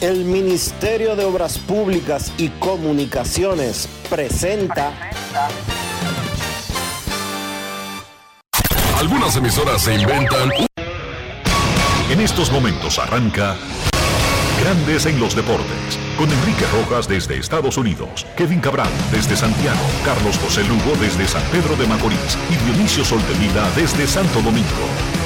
El Ministerio de Obras Públicas y Comunicaciones presenta. Algunas emisoras se inventan. En estos momentos arranca Grandes en los Deportes. Con Enrique Rojas desde Estados Unidos, Kevin Cabral desde Santiago, Carlos José Lugo desde San Pedro de Macorís y Dionisio Solterida desde Santo Domingo.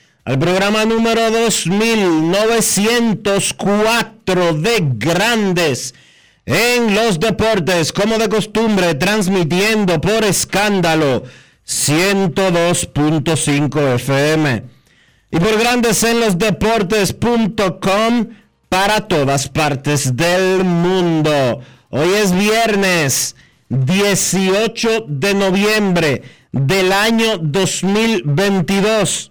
al programa número 2904 de Grandes en los Deportes, como de costumbre, transmitiendo por escándalo 102.5 FM y por Grandes en los Deportes.com para todas partes del mundo. Hoy es viernes 18 de noviembre del año 2022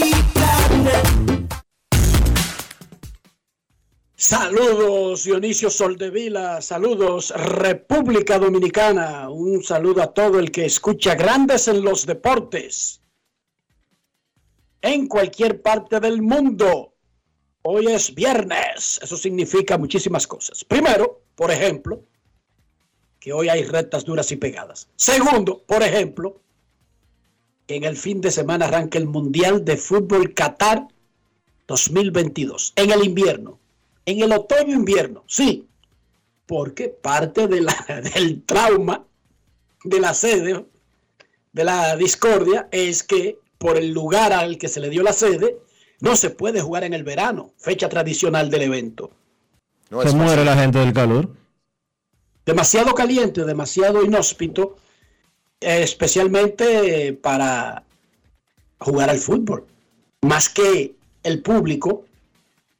Saludos Dionisio Soldevila, saludos República Dominicana, un saludo a todo el que escucha grandes en los deportes en cualquier parte del mundo. Hoy es viernes, eso significa muchísimas cosas. Primero, por ejemplo, que hoy hay rectas duras y pegadas. Segundo, por ejemplo, que en el fin de semana arranca el Mundial de Fútbol Qatar 2022, en el invierno, en el otoño-invierno, sí, porque parte de la, del trauma de la sede, de la discordia, es que por el lugar al que se le dio la sede, no se puede jugar en el verano, fecha tradicional del evento. se muere la gente del calor. demasiado caliente, demasiado inhóspito, especialmente para jugar al fútbol. Más que el público,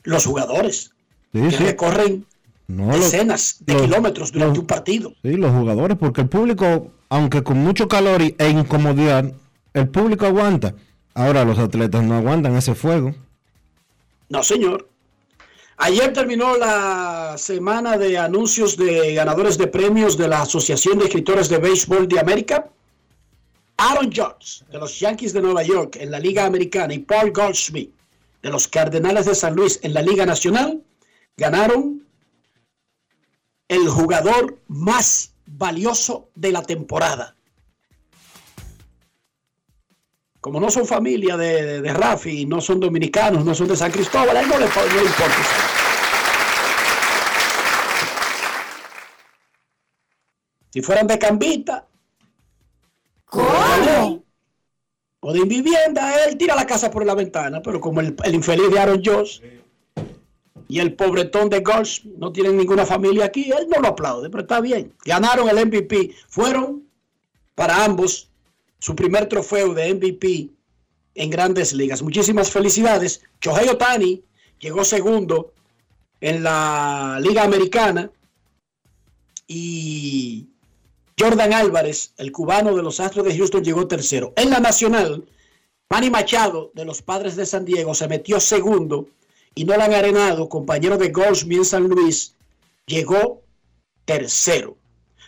los jugadores, Sí, que sí. recorren No, los- decenas de los- kilómetros durante los- un partido. Sí, los jugadores, porque el público, aunque con mucho calor e incomodidad, el público aguanta. Ahora los atletas no aguantan ese fuego. No, señor. Ayer terminó la semana de anuncios de ganadores de premios de la Asociación de Escritores de Béisbol de América. Aaron Judge de los Yankees de Nueva York en la Liga Americana y Paul Goldschmidt de los Cardenales de San Luis en la Liga Nacional ganaron el jugador más valioso de la temporada. Como no son familia de, de, de Rafi, no son dominicanos, no son de San Cristóbal, a él no le, no le importa. Si fueran de Cambita, ¿Cómo? o de Invivienda, él tira la casa por la ventana, pero como el, el infeliz de Aaron Josh y el pobretón de Golds no tienen ninguna familia aquí, él no lo aplaude, pero está bien. Ganaron el MVP, fueron para ambos su primer trofeo de MVP en grandes ligas. Muchísimas felicidades. Shohei Otani llegó segundo en la Liga Americana y Jordan Álvarez, el cubano de los Astros de Houston, llegó tercero. En la Nacional, Manny Machado de los Padres de San Diego se metió segundo y Nolan Arenado, compañero de Goldsmith en San Luis, llegó tercero.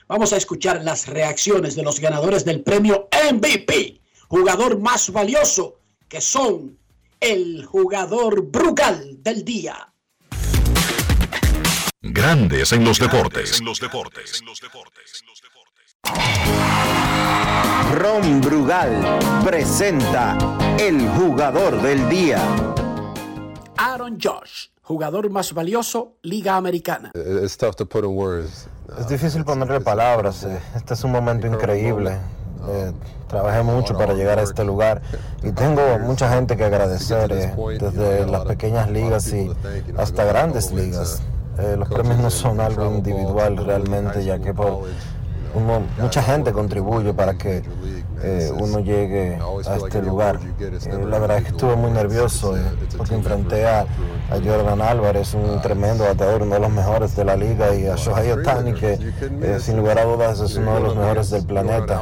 Vamos a escuchar las reacciones de los ganadores del premio MVP, jugador más valioso, que son el jugador Brugal del día. Grandes en los deportes. En los deportes. Ron Brugal presenta el jugador del día. Aaron Josh, jugador más valioso, Liga Americana. It's tough to put in words. Es difícil ponerle palabras. eh. Este es un momento increíble. Eh, trabajé mucho para llegar a este lugar y tengo mucha gente que agradecer, eh, desde las pequeñas ligas y hasta grandes ligas. Eh, los premios no son algo individual realmente, ya que por uno- mucha gente contribuye para que eh, uno llegue a este lugar. Eh, la verdad es que estuve muy nervioso eh, porque enfrenté a, a Jordan Álvarez, un tremendo bateador, uno de los mejores de la liga, y a Shohei Otani, que eh, sin lugar a dudas es uno de los mejores del planeta.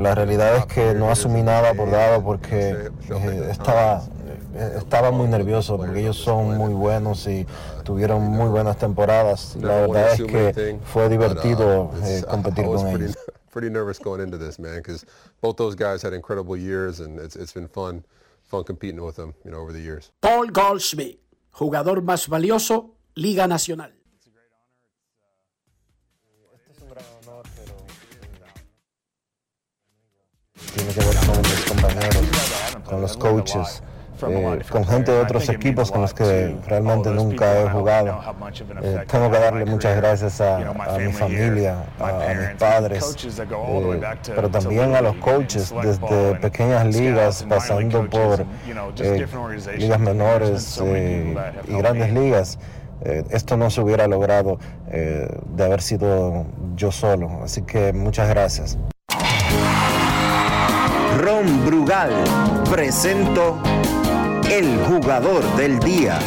La realidad es que no asumí nada por dado porque estaba, estaba muy nervioso porque ellos son muy buenos y tuvieron muy buenas temporadas. La verdad es que fue divertido eh, competir con ellos. pretty nervous going into this, man, because both those guys had incredible years, and it's, it's been fun, fun competing with them, you know, over the years. Paul Goldschmidt, jugador más valioso, Liga Nacional. tiene que ver con mis compañeros, con los coaches, eh, con gente de otros equipos con los que realmente nunca he jugado. Eh, tengo que darle muchas gracias a, a mi familia, a, a mis padres, eh, pero también a los coaches desde pequeñas ligas, pasando por eh, ligas menores eh, y grandes ligas. Eh, esto no se hubiera logrado eh, de haber sido yo solo. Así que muchas gracias. Ron Brugal presento el jugador del día.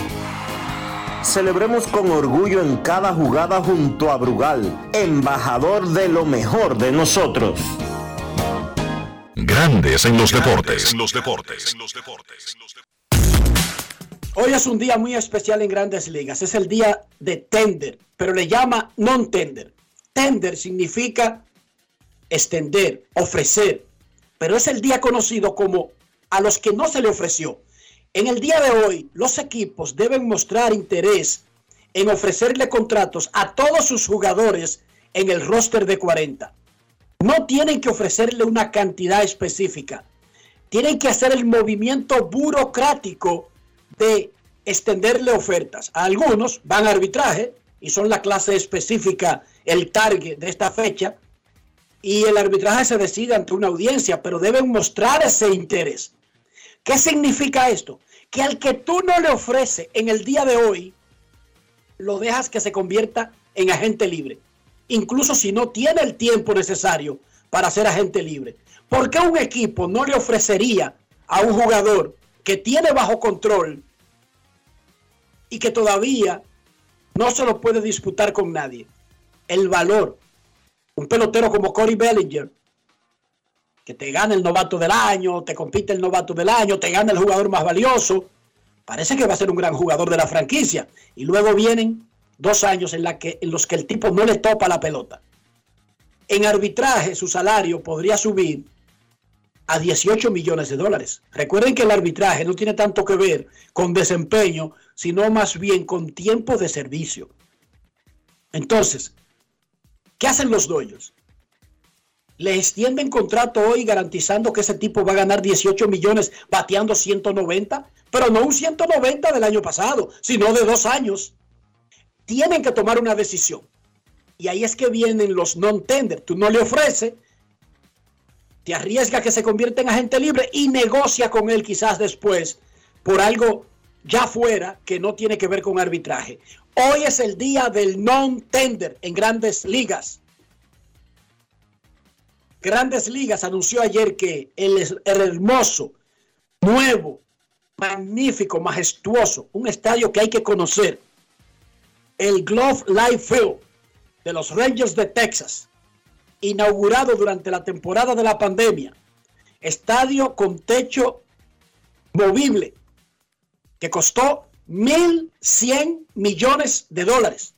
Celebremos con orgullo en cada jugada junto a Brugal, embajador de lo mejor de nosotros. Grandes en los deportes. En los deportes. Hoy es un día muy especial en grandes ligas. Es el día de tender, pero le llama non-tender. Tender significa extender, ofrecer, pero es el día conocido como a los que no se le ofreció. En el día de hoy, los equipos deben mostrar interés en ofrecerle contratos a todos sus jugadores en el roster de 40. No tienen que ofrecerle una cantidad específica. Tienen que hacer el movimiento burocrático de extenderle ofertas. A algunos van a arbitraje y son la clase específica, el target de esta fecha. Y el arbitraje se decide ante una audiencia, pero deben mostrar ese interés. ¿Qué significa esto? Que al que tú no le ofreces en el día de hoy, lo dejas que se convierta en agente libre. Incluso si no tiene el tiempo necesario para ser agente libre. ¿Por qué un equipo no le ofrecería a un jugador que tiene bajo control y que todavía no se lo puede disputar con nadie? El valor. Un pelotero como Corey Bellinger, que te gana el novato del año, te compite el novato del año, te gana el jugador más valioso. Parece que va a ser un gran jugador de la franquicia. Y luego vienen dos años en, los que el tipo no le topa la pelota. En arbitraje su salario podría subir a 18 millones de dólares. Recuerden que el arbitraje no tiene tanto que ver con desempeño, sino más bien con tiempo de servicio. Entonces, ¿qué hacen los dueños? Le extienden contrato hoy garantizando que ese tipo va a ganar 18 millones bateando 190, pero no un 190 del año pasado, sino de dos años. Tienen que tomar una decisión. Y ahí es que vienen los non-tender. Tú no le ofreces, te arriesga que se convierta en agente libre y negocia con él quizás después por algo ya fuera que no tiene que ver con arbitraje. Hoy es el día del non-tender en grandes ligas. Grandes Ligas anunció ayer que el, el, hermoso, nuevo, magnífico, majestuoso, un estadio que hay que conocer, el Glove Life Field de los Rangers de Texas, inaugurado durante la temporada de la pandemia, estadio con techo movible, que costó 1.100 millones de dólares.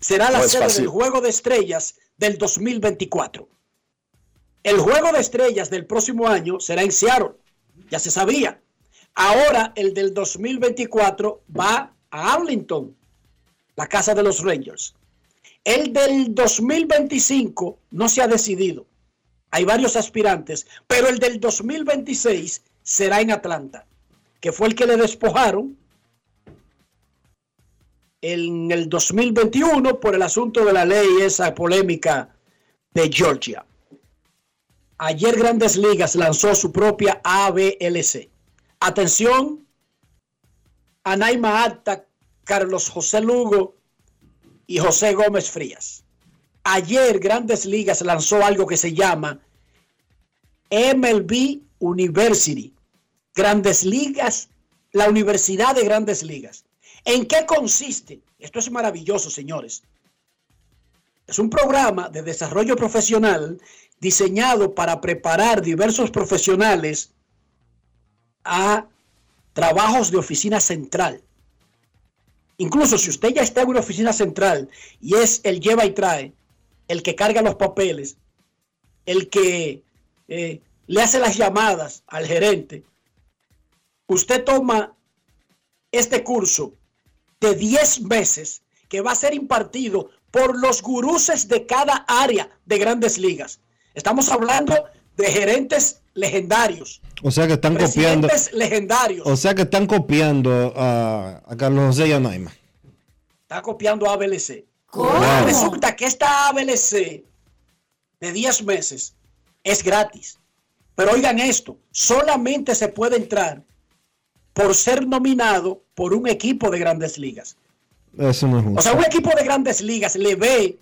Será la no sede del Juego de Estrellas del 2024. El Juego de Estrellas del próximo año será en Seattle, ya se sabía. Ahora el del 2024 va a Arlington, la casa de los Rangers. El del 2025 no se ha decidido. Hay varios aspirantes, pero el del 2026 será en Atlanta, que fue el que le despojaron en el 2021 por el asunto de la ley, esa polémica de Georgia. Ayer Grandes Ligas lanzó su propia ABLC. Atención, Anaima Alta, Carlos José Lugo y José Gómez Frías. Ayer Grandes Ligas lanzó algo que se llama MLB University. Grandes Ligas, la Universidad de Grandes Ligas. ¿En qué consiste? Esto es maravilloso, señores. Es un programa de desarrollo profesional diseñado para preparar diversos profesionales a trabajos de oficina central. Incluso si usted ya está en una oficina central y es el lleva y trae, el que carga los papeles, el que eh, le hace las llamadas al gerente, usted toma este curso de 10 meses que va a ser impartido por los guruses de cada área de grandes ligas. Estamos hablando de gerentes legendarios. O sea que están copiando. legendarios. O sea que están copiando a, a Carlos José y a Naima. Está copiando a ABLC. Resulta que esta ABLC de 10 meses es gratis. Pero oigan esto, solamente se puede entrar por ser nominado por un equipo de grandes ligas. Eso no es justo. O sea, un equipo de grandes ligas le ve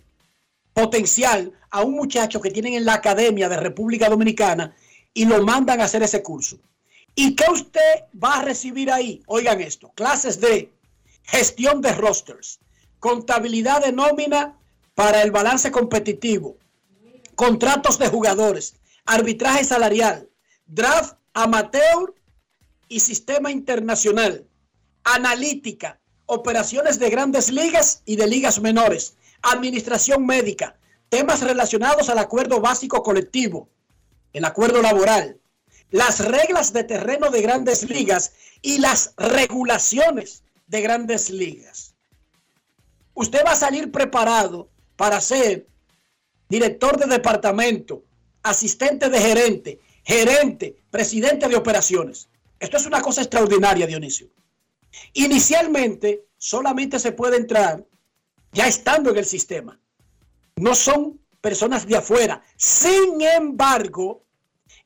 potencial a un muchacho que tienen en la Academia de República Dominicana y lo mandan a hacer ese curso. ¿Y qué usted va a recibir ahí? Oigan esto, clases de gestión de rosters, contabilidad de nómina para el balance competitivo, contratos de jugadores, arbitraje salarial, draft amateur y sistema internacional, analítica, operaciones de grandes ligas y de ligas menores, administración médica, temas relacionados al acuerdo básico colectivo, el acuerdo laboral, las reglas de terreno de grandes ligas y las regulaciones de grandes ligas. Usted va a salir preparado para ser director de departamento, asistente de gerente, gerente, presidente de operaciones. Esto es una cosa extraordinaria, Dionisio. Inicialmente solamente se puede entrar ya estando en el sistema. No son personas de afuera. Sin embargo,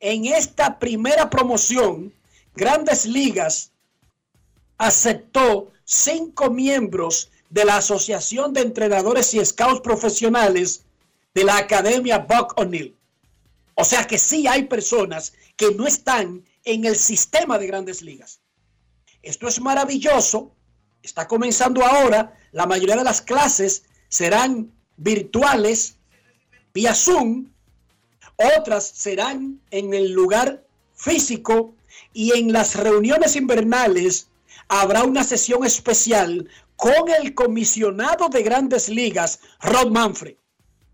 en esta primera promoción, Grandes Ligas aceptó cinco miembros de la Asociación de Entrenadores y Scouts Profesionales de la Academia Buck O'Neill. O sea que sí hay personas que no están en el sistema de grandes ligas. Esto es maravilloso está comenzando ahora. La mayoría de las clases serán virtuales vía Zoom. Otras serán en el lugar físico y en las reuniones invernales habrá una sesión especial con el comisionado de grandes ligas, Rod Manfred.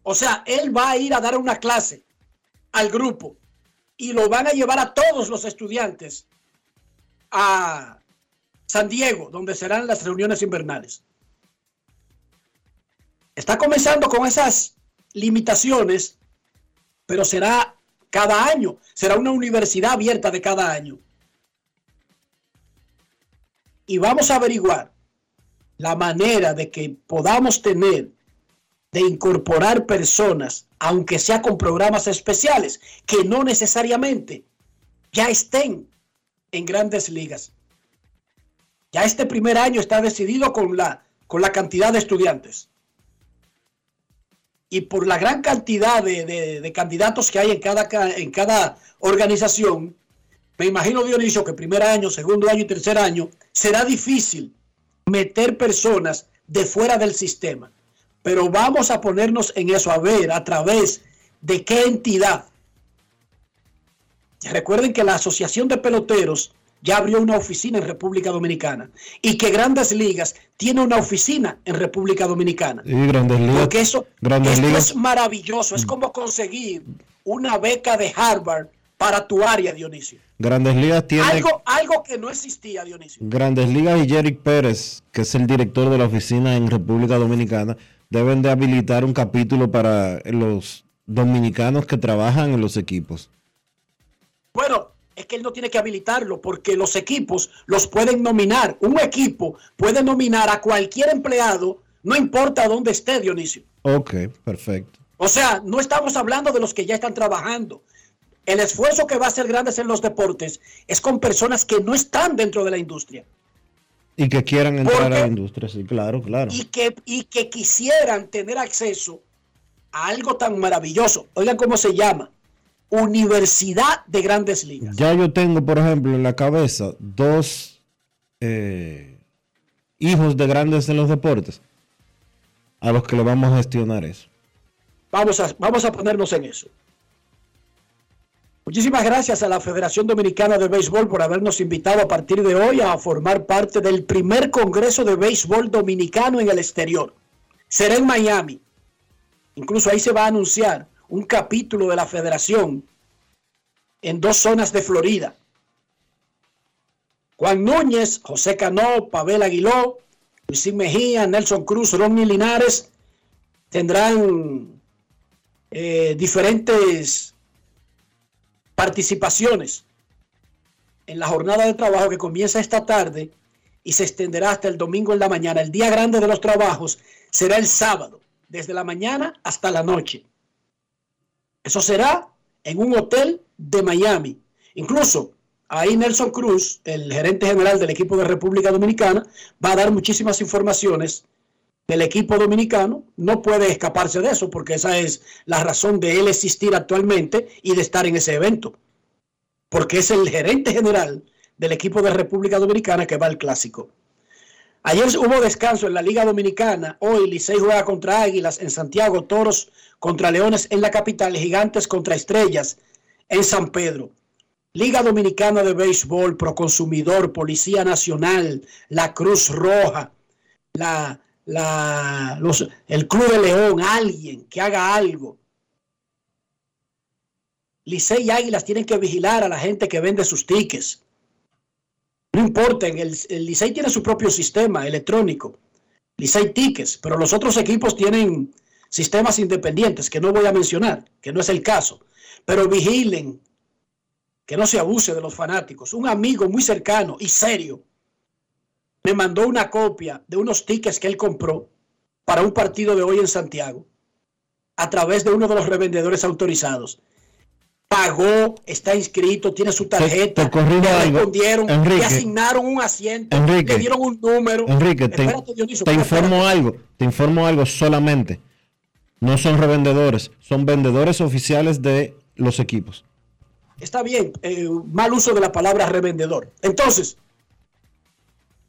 O sea, él va a ir a dar una clase al grupo y lo van a llevar a todos los estudiantes a San Diego, donde serán las reuniones invernales. Está comenzando con esas limitaciones, pero será cada año, será una universidad abierta de cada año. Y vamos a averiguar la manera de que podamos tener de incorporar personas, aunque sea con programas especiales, que no necesariamente ya estén en grandes ligas. Ya este primer año está decidido con la, con la cantidad de estudiantes. Y por la gran cantidad de, candidatos que hay en cada, en cada organización, me imagino, Dionisio, que primer año, segundo año y tercer año será difícil meter personas de fuera del sistema. Pero vamos a ponernos en eso, a ver a través de qué entidad. Recuerden que la Asociación de Peloteros ya abrió una oficina en República Dominicana y que Grandes Ligas tiene una oficina en República Dominicana. Y Grandes Ligas. Porque eso, Grandes Ligas. es maravilloso, es como conseguir una beca de Harvard para tu área, Dionisio. Grandes Ligas tiene... Algo, algo que no existía, Dionisio. Grandes Ligas y Jerry Pérez, que es el director de la oficina en República Dominicana, deben de habilitar un capítulo para los dominicanos que trabajan en los equipos. Bueno, es que él no tiene que habilitarlo porque los equipos los pueden nominar. Un equipo puede nominar a cualquier empleado, no importa dónde esté, Dionisio. Ok, perfecto. O sea, no estamos hablando de los que ya están trabajando. El esfuerzo que va a ser Grandes en los deportes es con personas que no están dentro de la industria. Y que quieran entrar a la industria, sí, claro, claro. Y que, y que quisieran tener acceso a algo tan maravilloso. Oigan cómo se llama. Universidad de Grandes Ligas. Ya yo tengo, por ejemplo, en la cabeza dos eh, hijos de grandes en los deportes a los que le vamos a gestionar eso. Vamos a, vamos a ponernos en eso. Muchísimas gracias a la Federación Dominicana de Béisbol por habernos invitado a partir de hoy a formar parte del primer Congreso de Béisbol Dominicano en el exterior. Será en Miami. Incluso ahí se va a anunciar un capítulo de la federación en dos zonas de Florida. Juan Núñez, José Cano, Pavel Aguiló, Luisín Mejía, Nelson Cruz, Ronnie Linares tendrán eh, diferentes participaciones en la jornada de trabajo que comienza esta tarde y se extenderá hasta el domingo en la mañana. El día grande de los trabajos será el sábado, desde la mañana hasta la noche. Eso será en un hotel de Miami. Incluso ahí Nelson Cruz, el gerente general del equipo de República Dominicana, va a dar muchísimas informaciones del equipo dominicano. No puede escaparse de eso porque esa es la razón de él existir actualmente y de estar en ese evento. Porque es el gerente general del equipo de República Dominicana que va al clásico. Ayer hubo descanso en la Liga Dominicana. Hoy Licey juega contra Águilas en Santiago, Toros contra Leones en la capital, Gigantes contra Estrellas en San Pedro. Liga Dominicana de Béisbol, Proconsumidor, Policía Nacional, la Cruz Roja, el Club de León, alguien que haga algo. Licey y Águilas tienen que vigilar a la gente que vende sus tickets. No importa, el, el Licey tiene su propio sistema electrónico, Licey Tickets, pero los otros equipos tienen sistemas independientes que no voy a mencionar, que no es el caso. Pero vigilen que no se abuse de los fanáticos. Un amigo muy cercano y serio me mandó una copia de unos tickets que él compró para un partido de hoy en Santiago a través de uno de los revendedores autorizados. Pagó, está inscrito, tiene su tarjeta. Te, le respondieron, le asignaron un asiento, Enrique, le dieron un número. Enrique, te, te informo algo, te informo algo solamente. No son revendedores, son vendedores oficiales de los equipos. Está bien, eh, mal uso de la palabra revendedor. Entonces,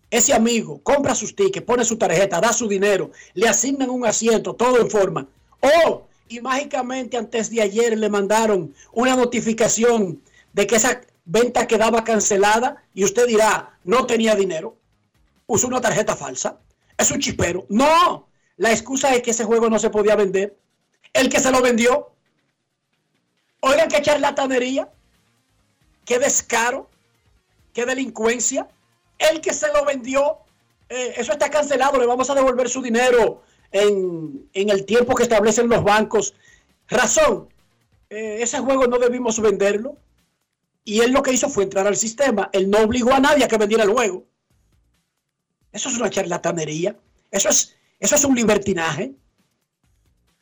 ese amigo compra sus tickets, pone su tarjeta, da su dinero, le asignan un asiento, todo en forma. Oh, y mágicamente antes de ayer le mandaron una notificación de que esa venta quedaba cancelada y usted dirá, no tenía dinero, usó una tarjeta falsa, es un chipero. No, la excusa es que ese juego no se podía vender. El que se lo vendió. Oigan qué charlatanería. qué descaro, qué delincuencia. El que se lo vendió, eh, eso está cancelado, le vamos a devolver su dinero en, en el tiempo que establecen los bancos. Razón, eh, ese juego no debimos venderlo. Y él lo que hizo fue entrar al sistema. Él no obligó a nadie a que vendiera el juego. Eso es una charlatanería. Eso es, eso es un libertinaje.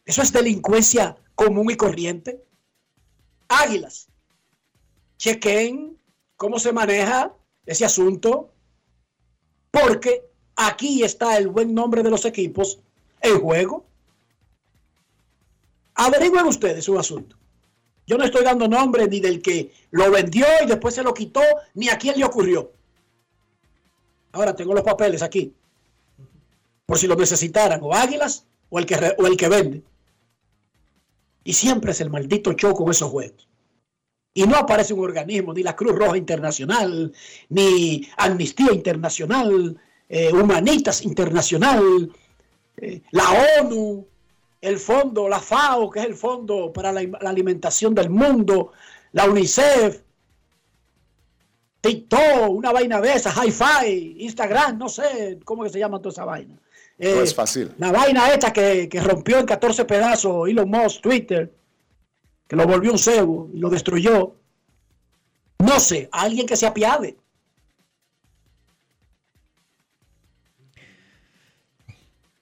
Eso es delincuencia común y corriente. Águilas. Chequen cómo se maneja ese asunto. Porque aquí está el buen nombre de los equipos en juego. Averigüen ustedes un asunto. Yo no estoy dando nombre ni del que lo vendió y después se lo quitó, ni a quién le ocurrió. Ahora tengo los papeles aquí. Por si lo necesitaran, o Águilas o el que, o el que vende. Y siempre es el maldito show con esos juegos. Y no aparece un organismo, ni la Cruz Roja Internacional, ni Amnistía Internacional, eh, Humanitas Internacional, eh, la ONU, el fondo, la FAO, que es el Fondo para la, Alimentación del Mundo, la UNICEF, TikTok, una vaina de esa, Hi-Fi, Instagram, no sé cómo que se llama toda esa vaina. no es eh, fácil. La vaina esta que, que, rompió en 14 pedazos Elon Musk, Twitter, que lo volvió un cebo y lo destruyó. No sé, alguien que se apiade.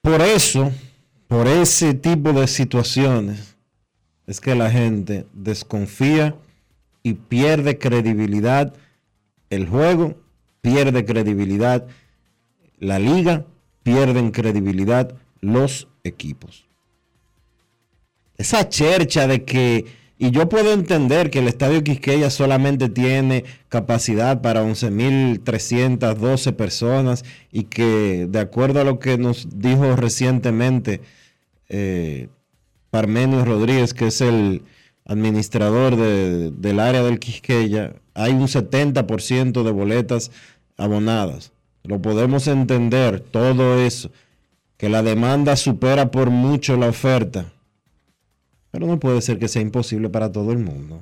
Por eso, por ese tipo de situaciones es que la gente desconfía y pierde credibilidad el juego, pierde credibilidad la liga, pierden credibilidad los equipos. Esa chercha de que, y yo puedo entender que el Estadio Quisqueya solamente tiene capacidad para 11.312 personas y que de acuerdo a lo que nos dijo recientemente eh, Parmenio Rodríguez, que es el administrador del área del Quisqueya, hay un 70% de boletas abonadas. Lo podemos entender, todo eso, que la demanda supera por mucho la oferta. Pero no puede ser que sea imposible para todo el mundo.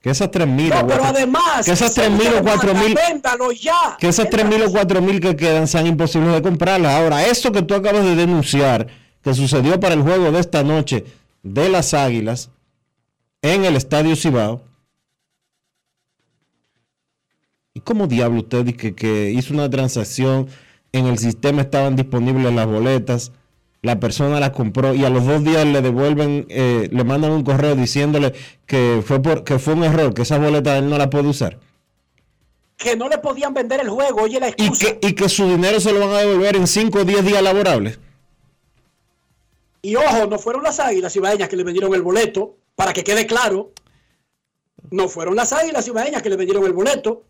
Que esas 3.000 no, pero además, que esas 3.000 o 4.000 que esas 3.000 o 4.000 que quedan sean imposibles de comprarlas. Ahora, eso que tú acabas de denunciar, que sucedió para el juego de esta noche de las Águilas en el Estadio Cibao. ¿Y cómo diablo usted dice que, hizo una transacción, en el sistema estaban disponibles las boletas, la persona las compró y a los dos días le devuelven, eh, le mandan un correo diciéndole que fue, por, que fue un error, que esa boleta él no la puede usar? Que no le podían vender el juego, oye la excusa. Y que, y que su dinero se lo van a devolver en 5 o 10 días laborables. Y ojo, no fueron las águilas ibaeñas que le vendieron el boleto, para que quede claro. No fueron las águilas ibaeñas que le vendieron el boleto.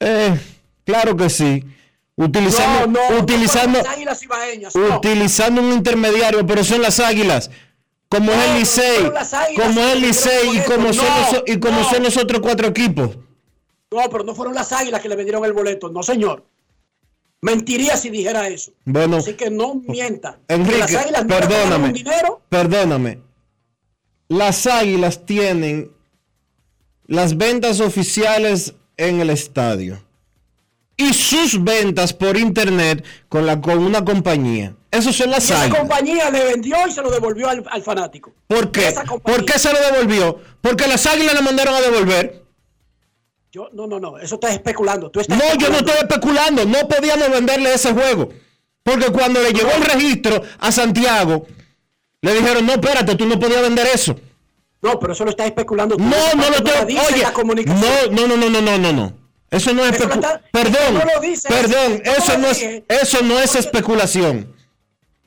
Eh, claro que sí. Utilizando, utilizando, utilizando un intermediario, pero son las águilas. Como es el Licey, como es el Licey y como, son, los, y como son los otros cuatro equipos. No, pero no fueron las águilas que le vendieron el boleto, no señor. Mentiría si dijera eso. Bueno, Así que no mienta. Enrique, las águilas perdóname, dinero. perdóname. Las águilas tienen las ventas oficiales en el estadio y sus ventas por internet con, la, con una compañía. Eso son las águilas. La compañía le vendió y se lo devolvió al, al fanático. ¿Por qué? ¿Por qué se lo devolvió? Porque las águilas le mandaron a devolver. Yo, no, no, no, eso estás especulando. ¿Tú no, yo no estoy especulando. No podíamos venderle ese juego. Porque cuando le llegó el registro a Santiago, le dijeron, no, espérate, tú no podías vender eso. No, pero eso lo estás especulando. no, no lo estoy. Oye, no, no, no, no, no, no, no. Eso no es especulación. Perdón, perdón, eso no es, eso no es especulación.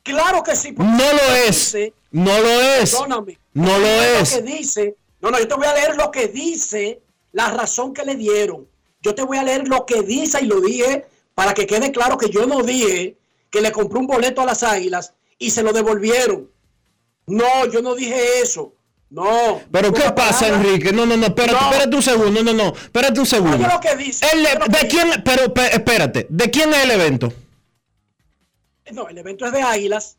Claro que sí. No lo es. no lo es. Perdóname. No lo es. Lo que dice. No, no, yo te voy a leer lo que dice la razón que le dieron. Yo te voy a leer lo que dice y lo dije para que quede claro que yo no dije que le compré un boleto a las águilas y se lo devolvieron. No, yo no dije eso. No. Pero ¿qué pasa, Enrique? No, no, no, espérate, espérate un segundo. No, no, no, espérate un segundo. lo que dice. ¿De quién? Pero espérate, ¿de quién es el evento? No, el evento es de Águilas.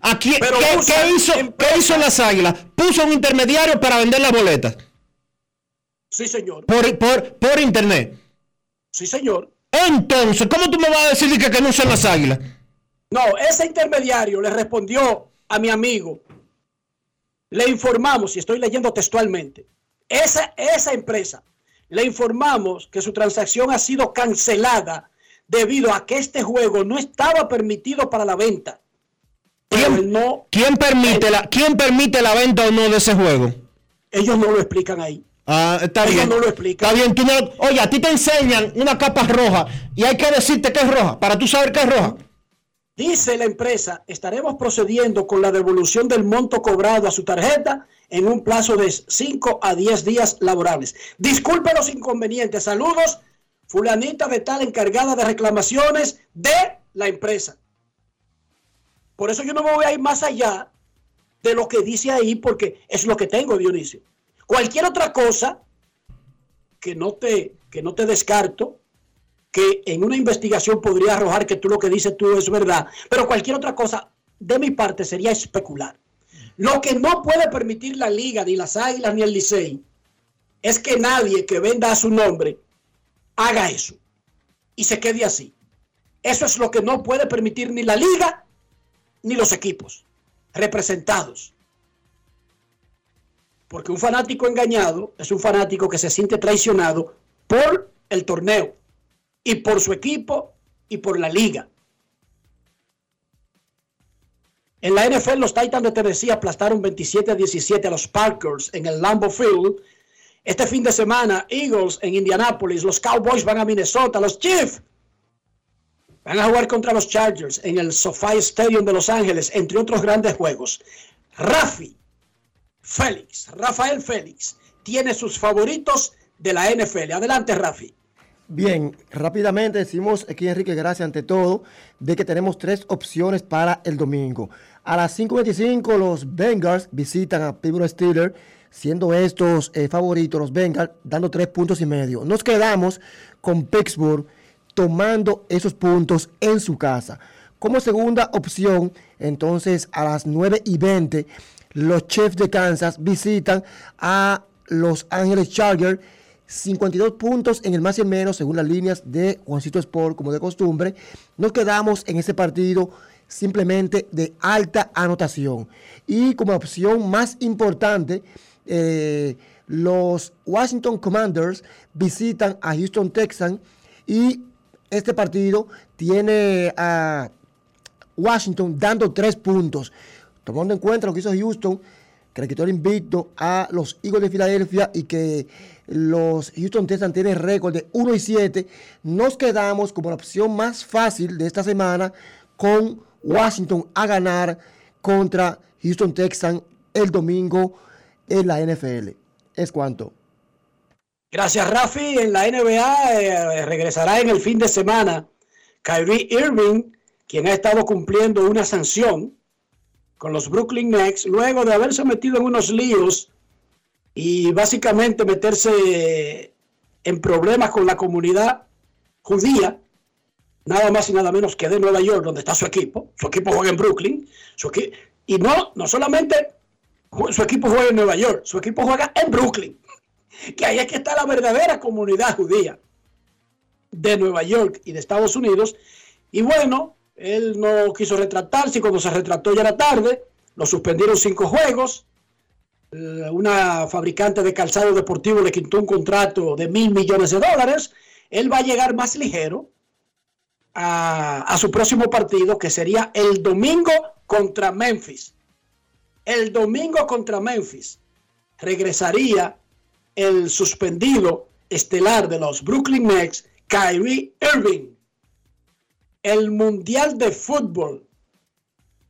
Aquí, ¿qué, ¿qué, hizo, ¿Qué hizo las Águilas? Puso un intermediario para vender las boletas. Sí, señor. Por, por, por internet. Sí, señor. Entonces, ¿cómo tú me vas a decir que, que no son las águilas? No, ese intermediario le respondió a mi amigo. Le informamos, y estoy leyendo textualmente, esa, esa empresa, le informamos que su transacción ha sido cancelada debido a que este juego no estaba permitido para la venta. ¿Quién, no, ¿quién permite, la, ¿Quién permite la venta o no de ese juego? Ellos no lo explican ahí. Ah, está Ellos bien. no lo explican. Está bien, tú no- oye, a ti te enseñan una capa roja y hay que decirte que es roja para tú saber que es roja. Dice la empresa, estaremos procediendo con la devolución del monto cobrado a su tarjeta en un plazo de 5 a 10 días laborables. Disculpe los inconvenientes. Saludos, fulanita de tal encargada de reclamaciones de la empresa. Por eso yo no me voy a ir más allá de lo que dice ahí, porque es lo que tengo, Dionisio. Cualquier otra cosa que no te, que no te descarto, que en una investigación podría arrojar que tú lo que dices tú es verdad, pero cualquier otra cosa de mi parte sería especular. Lo que no puede permitir la liga, ni las águilas, ni el Licey, es que nadie que venda a su nombre haga eso y se quede así. Eso es lo que no puede permitir ni la liga ni los equipos representados. Porque un fanático engañado es un fanático que se siente traicionado por el torneo y por su equipo y por la liga. En la NFL, los Titans de Tennessee aplastaron 27 a 17 a los Packers en el Lambeau Field. Este fin de semana, Eagles en Indianapolis, los Cowboys van a Minnesota, los Chiefs van a jugar contra los Chargers en el SoFi Stadium de Los Ángeles, entre otros grandes juegos. Rafi Félix, Rafael Félix, tiene sus favoritos de la NFL. Adelante, Rafi. Bien, rápidamente decimos aquí Enrique, gracias ante todo, de que tenemos tres opciones para el domingo. A las 5.25 los Bengals visitan a Pittsburgh Steelers, siendo estos eh, favoritos los Bengals, dando tres puntos y medio. Nos quedamos con Pittsburgh tomando esos puntos en su casa. Como segunda opción, entonces a las 9 y 20, los Chiefs de Kansas visitan a Los Ángeles Chargers. 52 puntos en el más y el menos, según las líneas de Juancito Sport, como de costumbre. Nos quedamos en ese partido simplemente de alta anotación. Y como opción más importante, eh, los Washington Commanders visitan a Houston Texans y este partido tiene a Washington dando tres puntos. Tomando en cuenta lo que hizo Houston, que le quitó el invicto a los Eagles de Filadelfia y que los Houston Texans tienen récord de 1 y 7, nos quedamos como la opción más fácil de esta semana con Washington a ganar contra Houston Texans el domingo en la NFL. Es cuanto. Gracias, Rafi. En la NBA eh, regresará en el fin de semana Kyrie Irving, quien ha estado cumpliendo una sanción con los Brooklyn Nets luego de haberse metido en unos líos y básicamente meterse en problemas con la comunidad judía, nada más y nada menos que de Nueva York, donde está su equipo. Su equipo juega en Brooklyn. Y no, no solamente su equipo juega en Nueva York, su equipo juega en Brooklyn que ahí es que está la verdadera comunidad judía de Nueva York y de Estados Unidos. Y bueno, él no quiso retratarse y cuando se retrató ya era tarde, lo suspendieron cinco juegos. Eh, Una fabricante de calzado deportivo le quitó un contrato de mil millones de dólares. Él va a llegar más ligero a, a su próximo partido, que sería el domingo contra Memphis. El domingo contra Memphis regresaría el suspendido estelar de los Brooklyn Nets, Kyrie Irving. El Mundial de Fútbol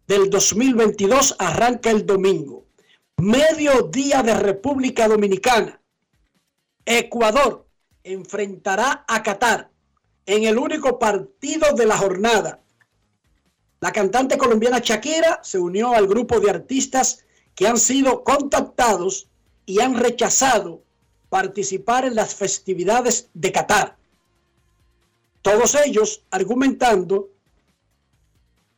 del 2022 arranca el domingo. Mediodía de República Dominicana. Ecuador enfrentará a Qatar en el único partido de la jornada. La cantante colombiana Shakira se unió al grupo de artistas que han sido contactados y han rechazado participar en las festividades de Qatar. Todos ellos argumentando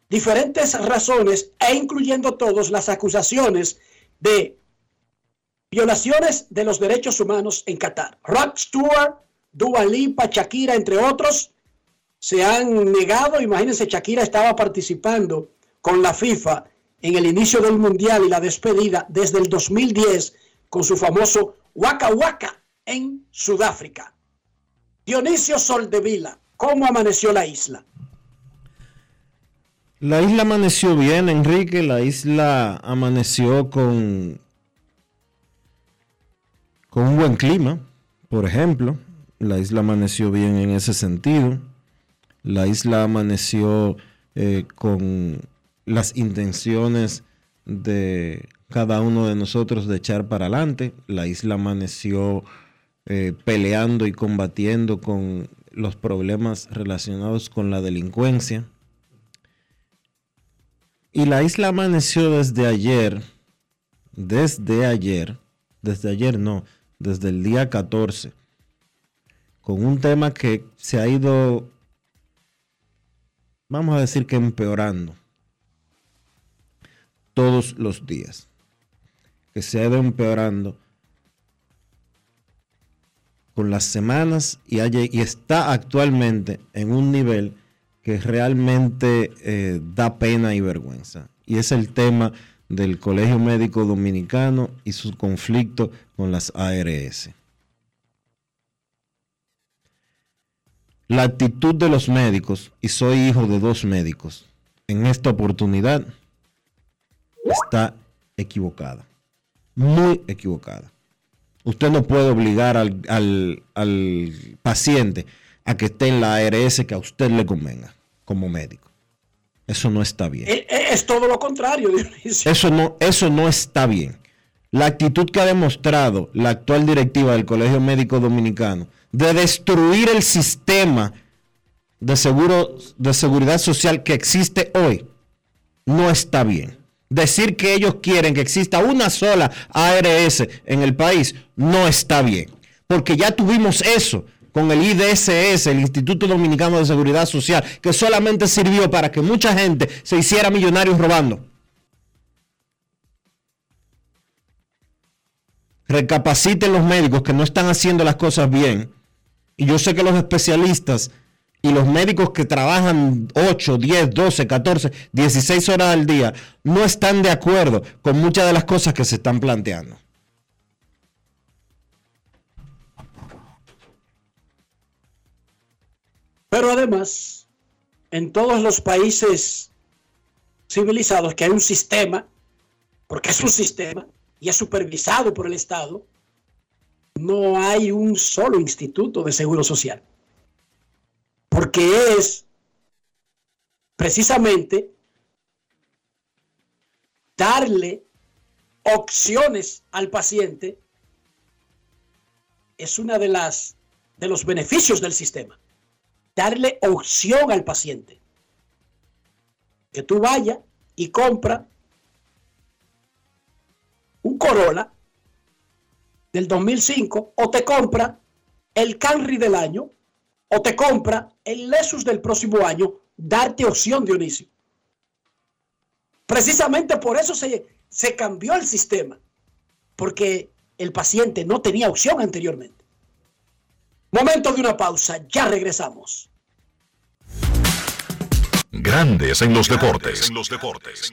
diferentes razones e incluyendo todos las acusaciones de Violaciones de los derechos humanos en Qatar. Rock Stewart, Dua Lipa, Shakira, entre otros, se han negado. Imagínense, Shakira estaba participando con la FIFA en el inicio del Mundial y la despedida desde el 2010 con su famoso Waka Waka en Sudáfrica. Dionisio Soldevila, ¿cómo amaneció la isla? La isla amaneció bien, Enrique. La isla amaneció con, con un buen clima, por ejemplo. La isla amaneció bien en ese sentido. La isla amaneció eh, con las intenciones de cada uno de nosotros de echar para adelante. La isla amaneció eh, peleando y combatiendo con los problemas relacionados con la delincuencia. Y la isla amaneció desde ayer, desde ayer, desde ayer no, desde el día 14, con un tema que se ha ido, vamos a decir que empeorando todos los días, que se ha ido empeorando con las semanas y, está actualmente en un nivel que realmente eh, da pena y vergüenza. Y es el tema del Colegio Médico Dominicano y su conflicto con las ARS. La actitud de los médicos, y soy hijo de dos médicos, en esta oportunidad está equivocada, muy equivocada. Usted no puede obligar al, al, paciente a que esté en la ARS que a usted le convenga como médico. Eso no está bien. Es, todo lo contrario, Eso no, eso no está bien. La actitud que ha demostrado la actual directiva del Colegio Médico Dominicano de destruir el sistema de, seguro, de seguridad social que existe hoy no está bien. Decir que ellos quieren que exista una sola ARS en el país no está bien. Porque ya tuvimos eso con el IDSS, el Instituto Dominicano de Seguridad Social, que solamente sirvió para que mucha gente se hiciera millonarios robando. Recapaciten los médicos que no están haciendo las cosas bien. Y yo sé que los especialistas y los médicos que trabajan 8, 10, 12, 14, 16 horas al día no están de acuerdo con muchas de las cosas que se están planteando. Pero además, en todos los países civilizados que hay un sistema, porque es un sistema y es supervisado por el Estado, no hay un solo instituto de seguro social. Porque es precisamente darle opciones al paciente es una de las de los beneficios del sistema darle opción al paciente. Que tú vayas y compra un Corolla del 2005 o te compra el Camry del año o te compra el Lexus del próximo año, darte opción, Dionisio. Precisamente por eso se, se cambió el sistema, porque el paciente no tenía opción anteriormente. Momento de una pausa, ya regresamos. Grandes en los deportes. En los deportes.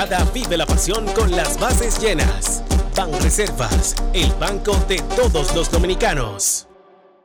temporada vive la pasión con las bases llenas. Ban Reservas, el banco de todos los dominicanos.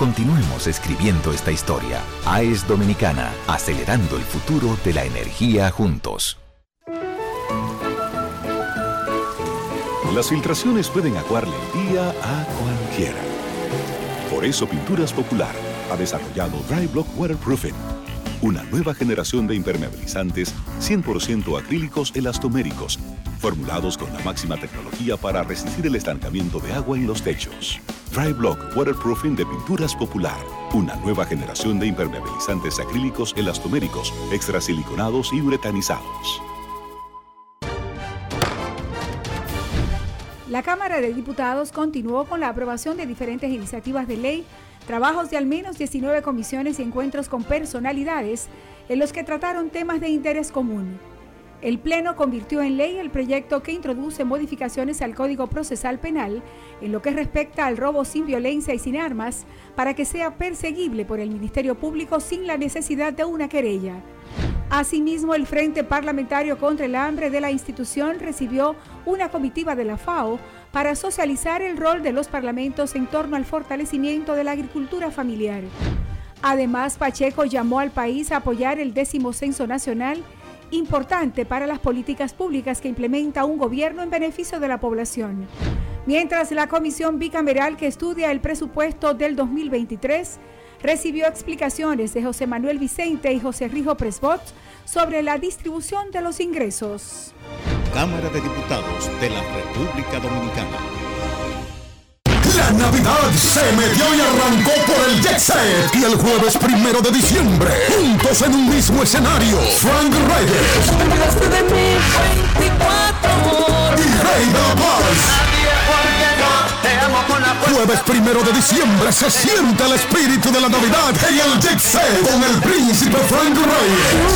Continuemos escribiendo esta historia. AES Dominicana, acelerando el futuro de la energía juntos. Las filtraciones pueden aguarle el día a cualquiera. Por eso Pinturas Popular ha desarrollado Dry Block Waterproofing, una nueva generación de impermeabilizantes 100% acrílicos elastoméricos, formulados con la máxima tecnología para resistir el estancamiento de agua en los techos. Dry Block Waterproofing de Pinturas Popular, una nueva generación de impermeabilizantes acrílicos elastoméricos, extrasiliconados y uretanizados. La Cámara de Diputados continuó con la aprobación de diferentes iniciativas de ley, trabajos de al menos 19 comisiones y encuentros con personalidades en los que trataron temas de interés común. El Pleno convirtió en ley el proyecto que introduce modificaciones al Código Procesal Penal en lo que respecta al robo sin violencia y sin armas para que sea perseguible por el Ministerio Público sin la necesidad de una querella. Asimismo, el Frente Parlamentario contra el Hambre de la institución recibió una comitiva de la FAO para socializar el rol de los parlamentos en torno al fortalecimiento de la agricultura familiar. Además, Pacheco llamó al país a apoyar el décimo censo nacional, importante para las políticas públicas que implementa un gobierno en beneficio de la población. Mientras la comisión bicameral que estudia el presupuesto del 2023 recibió explicaciones de José Manuel Vicente y José Rijo Presbot sobre la distribución de los ingresos. Cámara de Diputados de la República Dominicana. La Navidad se metió y arrancó por el Jet Set. Y el jueves primero de diciembre, juntos en un mismo escenario, Frank Reyes y Rey de la Paz. Jueves primero de diciembre se siente el espíritu de la Navidad en el Jet Set con el príncipe Frank Reyes.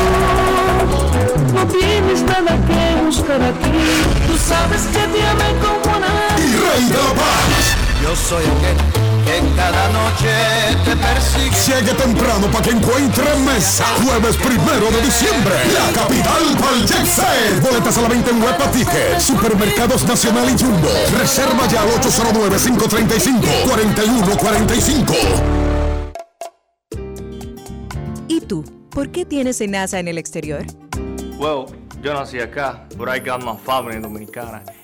No tienes nada que buscar aquí. Tú sabes que te amé como nada. Y Rey de la Paz. Yo soy aquel que cada noche te persigue. Llegue temprano para que encuentre mesa. Jueves primero de diciembre. La capital para el Jet Set. Boletas a la venta en Huepa Ticket. Supermercados Nacional y Jumbo. Reserva ya al 809-535-4145. ¿Y tú? ¿Por qué tienes NASA en el exterior? Well, yo nací acá, but I got my family dominicana.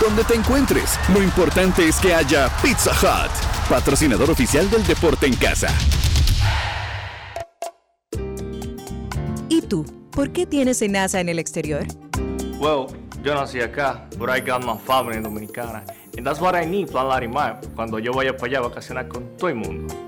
donde te encuentres, lo importante es que haya Pizza Hut, patrocinador oficial del deporte en casa. ¿Y tú? ¿Por qué tienes NASA en el exterior? Well, yo nací acá, but I got my family dominicana. And that's what I need, Plan Larimar, cuando yo vaya para allá a vacacionar con todo el mundo.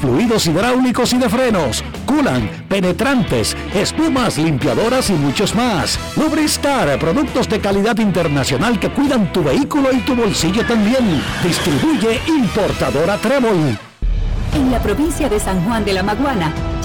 fluidos hidráulicos y de frenos, culan, penetrantes, espumas, limpiadoras y muchos más. Lubristar, productos de calidad internacional que cuidan tu vehículo y tu bolsillo también. Distribuye importadora Trébol. En la provincia de San Juan de la Maguana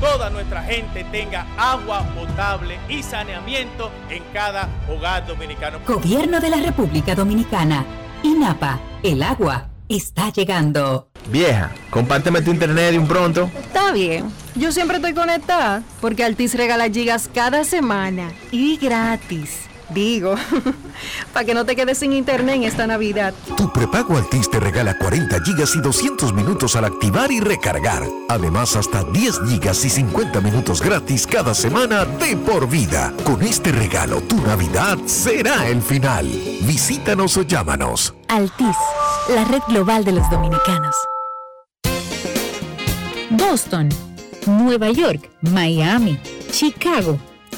toda nuestra gente tenga agua potable y saneamiento en cada hogar dominicano. Gobierno de la República Dominicana. INAPA. El agua está llegando. Vieja, compárteme tu internet de un pronto. Está bien. Yo siempre estoy conectada porque Altis regala gigas cada semana y gratis. Digo, para que no te quedes sin internet en esta Navidad. Tu prepago Altis te regala 40 gigas y 200 minutos al activar y recargar. Además, hasta 10 gigas y 50 minutos gratis cada semana de por vida. Con este regalo, tu Navidad será el final. Visítanos o llámanos. Altis, la red global de los dominicanos. Boston, Nueva York, Miami, Chicago.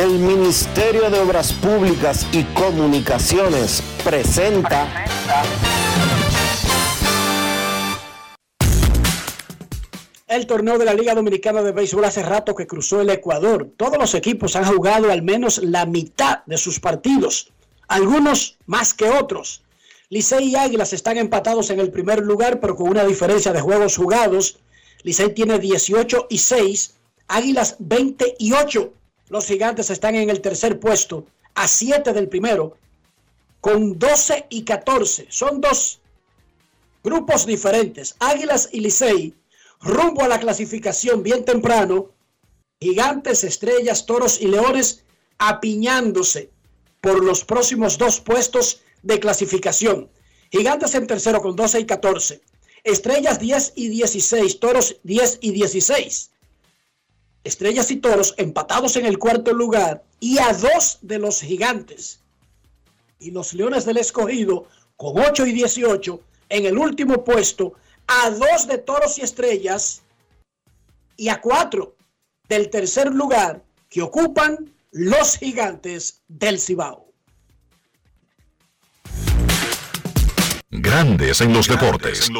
El Ministerio de Obras Públicas y Comunicaciones presenta El torneo de la Liga Dominicana de Béisbol hace rato que cruzó el Ecuador. Todos los equipos han jugado al menos la mitad de sus partidos, algunos más que otros. Licey y Águilas están empatados en el primer lugar, pero con una diferencia de juegos jugados. Licey tiene 18 y 6, Águilas 20 y 8. Los gigantes están en el tercer puesto, a 7 del primero, con 12 y 14. Son dos grupos diferentes. Águilas y Licey, rumbo a la clasificación bien temprano. Gigantes, estrellas, toros y leones apiñándose por los próximos dos puestos de clasificación. Gigantes en tercero con 12 y 14. Estrellas 10 y 16. Toros 10 y 16. Estrellas y Toros empatados en el cuarto lugar y a dos de los gigantes. Y los Leones del Escogido con 8 y 18 en el último puesto, a dos de Toros y Estrellas y a cuatro del tercer lugar que ocupan los gigantes del Cibao. Grandes en los deportes.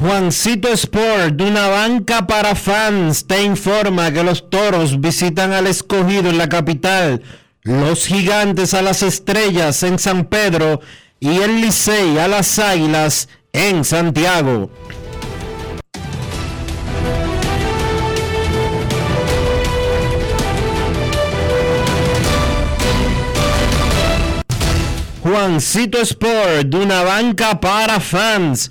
Juancito Sport, de una banca para fans, te informa que los toros visitan al escogido en la capital, los gigantes a las estrellas en San Pedro y el Licey a las águilas en Santiago. Juancito Sport, de una banca para fans,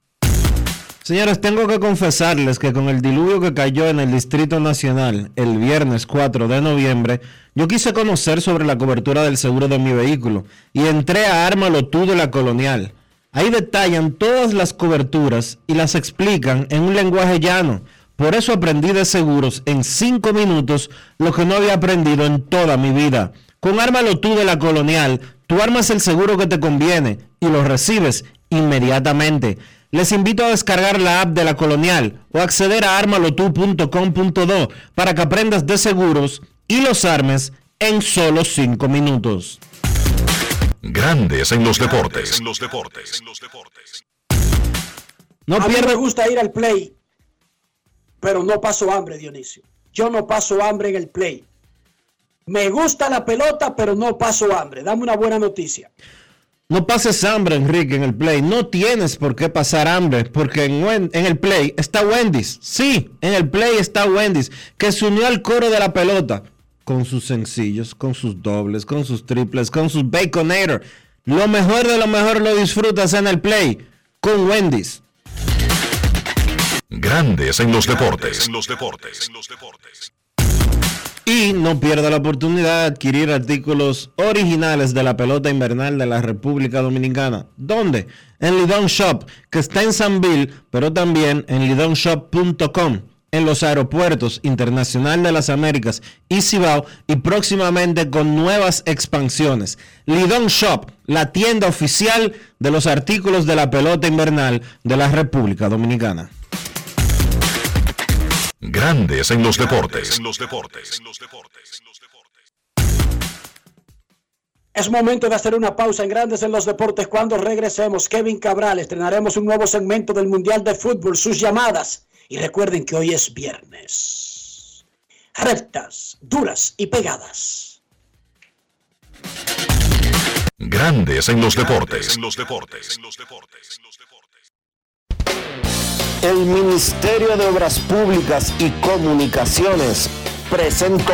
Señores, tengo que confesarles que con el diluvio que cayó en el Distrito Nacional el viernes 4 de noviembre, yo quise conocer sobre la cobertura del seguro de mi vehículo y entré a Ármalo tú de la Colonial. Ahí detallan todas las coberturas y las explican en un lenguaje llano. Por eso aprendí de seguros en 5 minutos lo que no había aprendido en toda mi vida. Con Ármalo tú de la Colonial, tú armas el seguro que te conviene y lo recibes inmediatamente. Les invito a descargar la app de la Colonial o acceder a armalotu.com.do para que aprendas de seguros y los armes en solo 5 minutos. Grandes en los deportes. No a mí me gusta ir al play, pero no paso hambre, Dionisio. Yo no paso hambre en el play. Me gusta la pelota, pero no paso hambre. Dame una buena noticia. No pases hambre, Enrique, en el Play. No tienes por qué pasar hambre, porque en, en, el Play está Wendy's. Sí, en el Play está Wendy's, que se unió al coro de la pelota, con sus sencillos, con sus dobles, con sus triples, con sus Baconator. Lo mejor de lo mejor lo disfrutas en el Play, con Wendy's. Grandes en los deportes. En los deportes. Y no pierda la oportunidad de adquirir artículos originales de la pelota invernal de la República Dominicana. ¿Dónde? En Lidon Shop, que está en Sanville, pero también en lidonshop.com, en los aeropuertos Internacional de las Américas y Cibao, y próximamente con nuevas expansiones. Lidon Shop, la tienda oficial de los artículos de la pelota invernal de la República Dominicana. Grandes en los deportes. Es momento de hacer una pausa en Grandes en los Deportes. Cuando regresemos, Kevin Cabral, estrenaremos un nuevo segmento del Mundial de Fútbol, sus llamadas. Y recuerden que hoy es viernes. Rectas, duras y pegadas. Grandes en los deportes. El Ministerio de Obras Públicas y Comunicaciones presentó.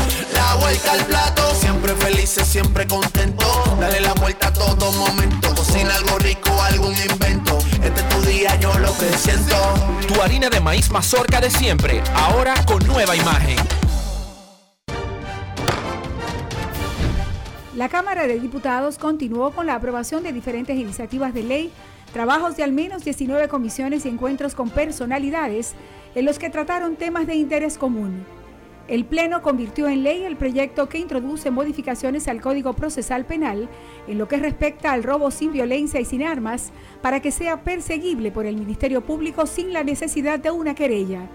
La vuelta al plato, siempre felices, siempre contento. Dale la vuelta a todo momento. Cocina algo rico, algún invento. Este es tu día, yo lo que siento. Tu harina de maíz mazorca de siempre, ahora con nueva imagen. La Cámara de Diputados continuó con la aprobación de diferentes iniciativas de ley, trabajos de al menos 19 comisiones y encuentros con personalidades en los que trataron temas de interés común. El Pleno convirtió en ley el proyecto que introduce modificaciones al Código Procesal Penal en lo que respecta al robo sin violencia y sin armas para que sea perseguible por el Ministerio Público sin la necesidad de una querella.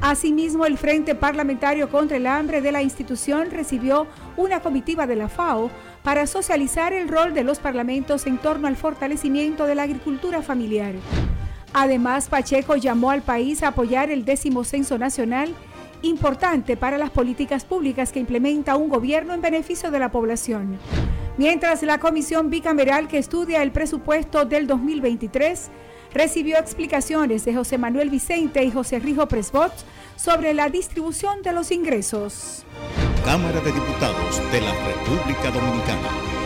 Asimismo, el Frente Parlamentario contra el Hambre de la institución recibió una comitiva de la FAO para socializar el rol de los parlamentos en torno al fortalecimiento de la agricultura familiar. Además, Pacheco llamó al país a apoyar el décimo censo nacional, importante para las políticas públicas que implementa un gobierno en beneficio de la población. Mientras la comisión bicameral que estudia el presupuesto del 2023 recibió explicaciones de José Manuel Vicente y José Rijo Presbot sobre la distribución de los ingresos. Cámara de Diputados de la República Dominicana.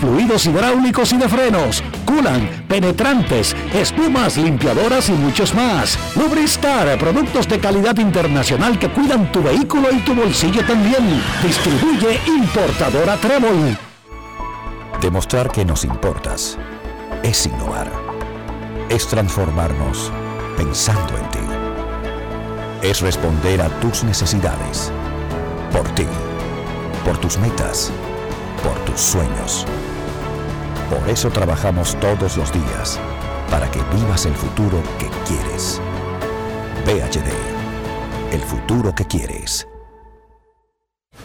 fluidos hidráulicos y de frenos, culan, penetrantes, espumas, limpiadoras y muchos más. Lubristar, productos de calidad internacional que cuidan tu vehículo y tu bolsillo también. Distribuye importadora Trébol. Demostrar que nos importas es innovar. Es transformarnos pensando en ti. Es responder a tus necesidades. Por ti. Por tus metas por tus sueños. Por eso trabajamos todos los días, para que vivas el futuro que quieres. VHD, el futuro que quieres.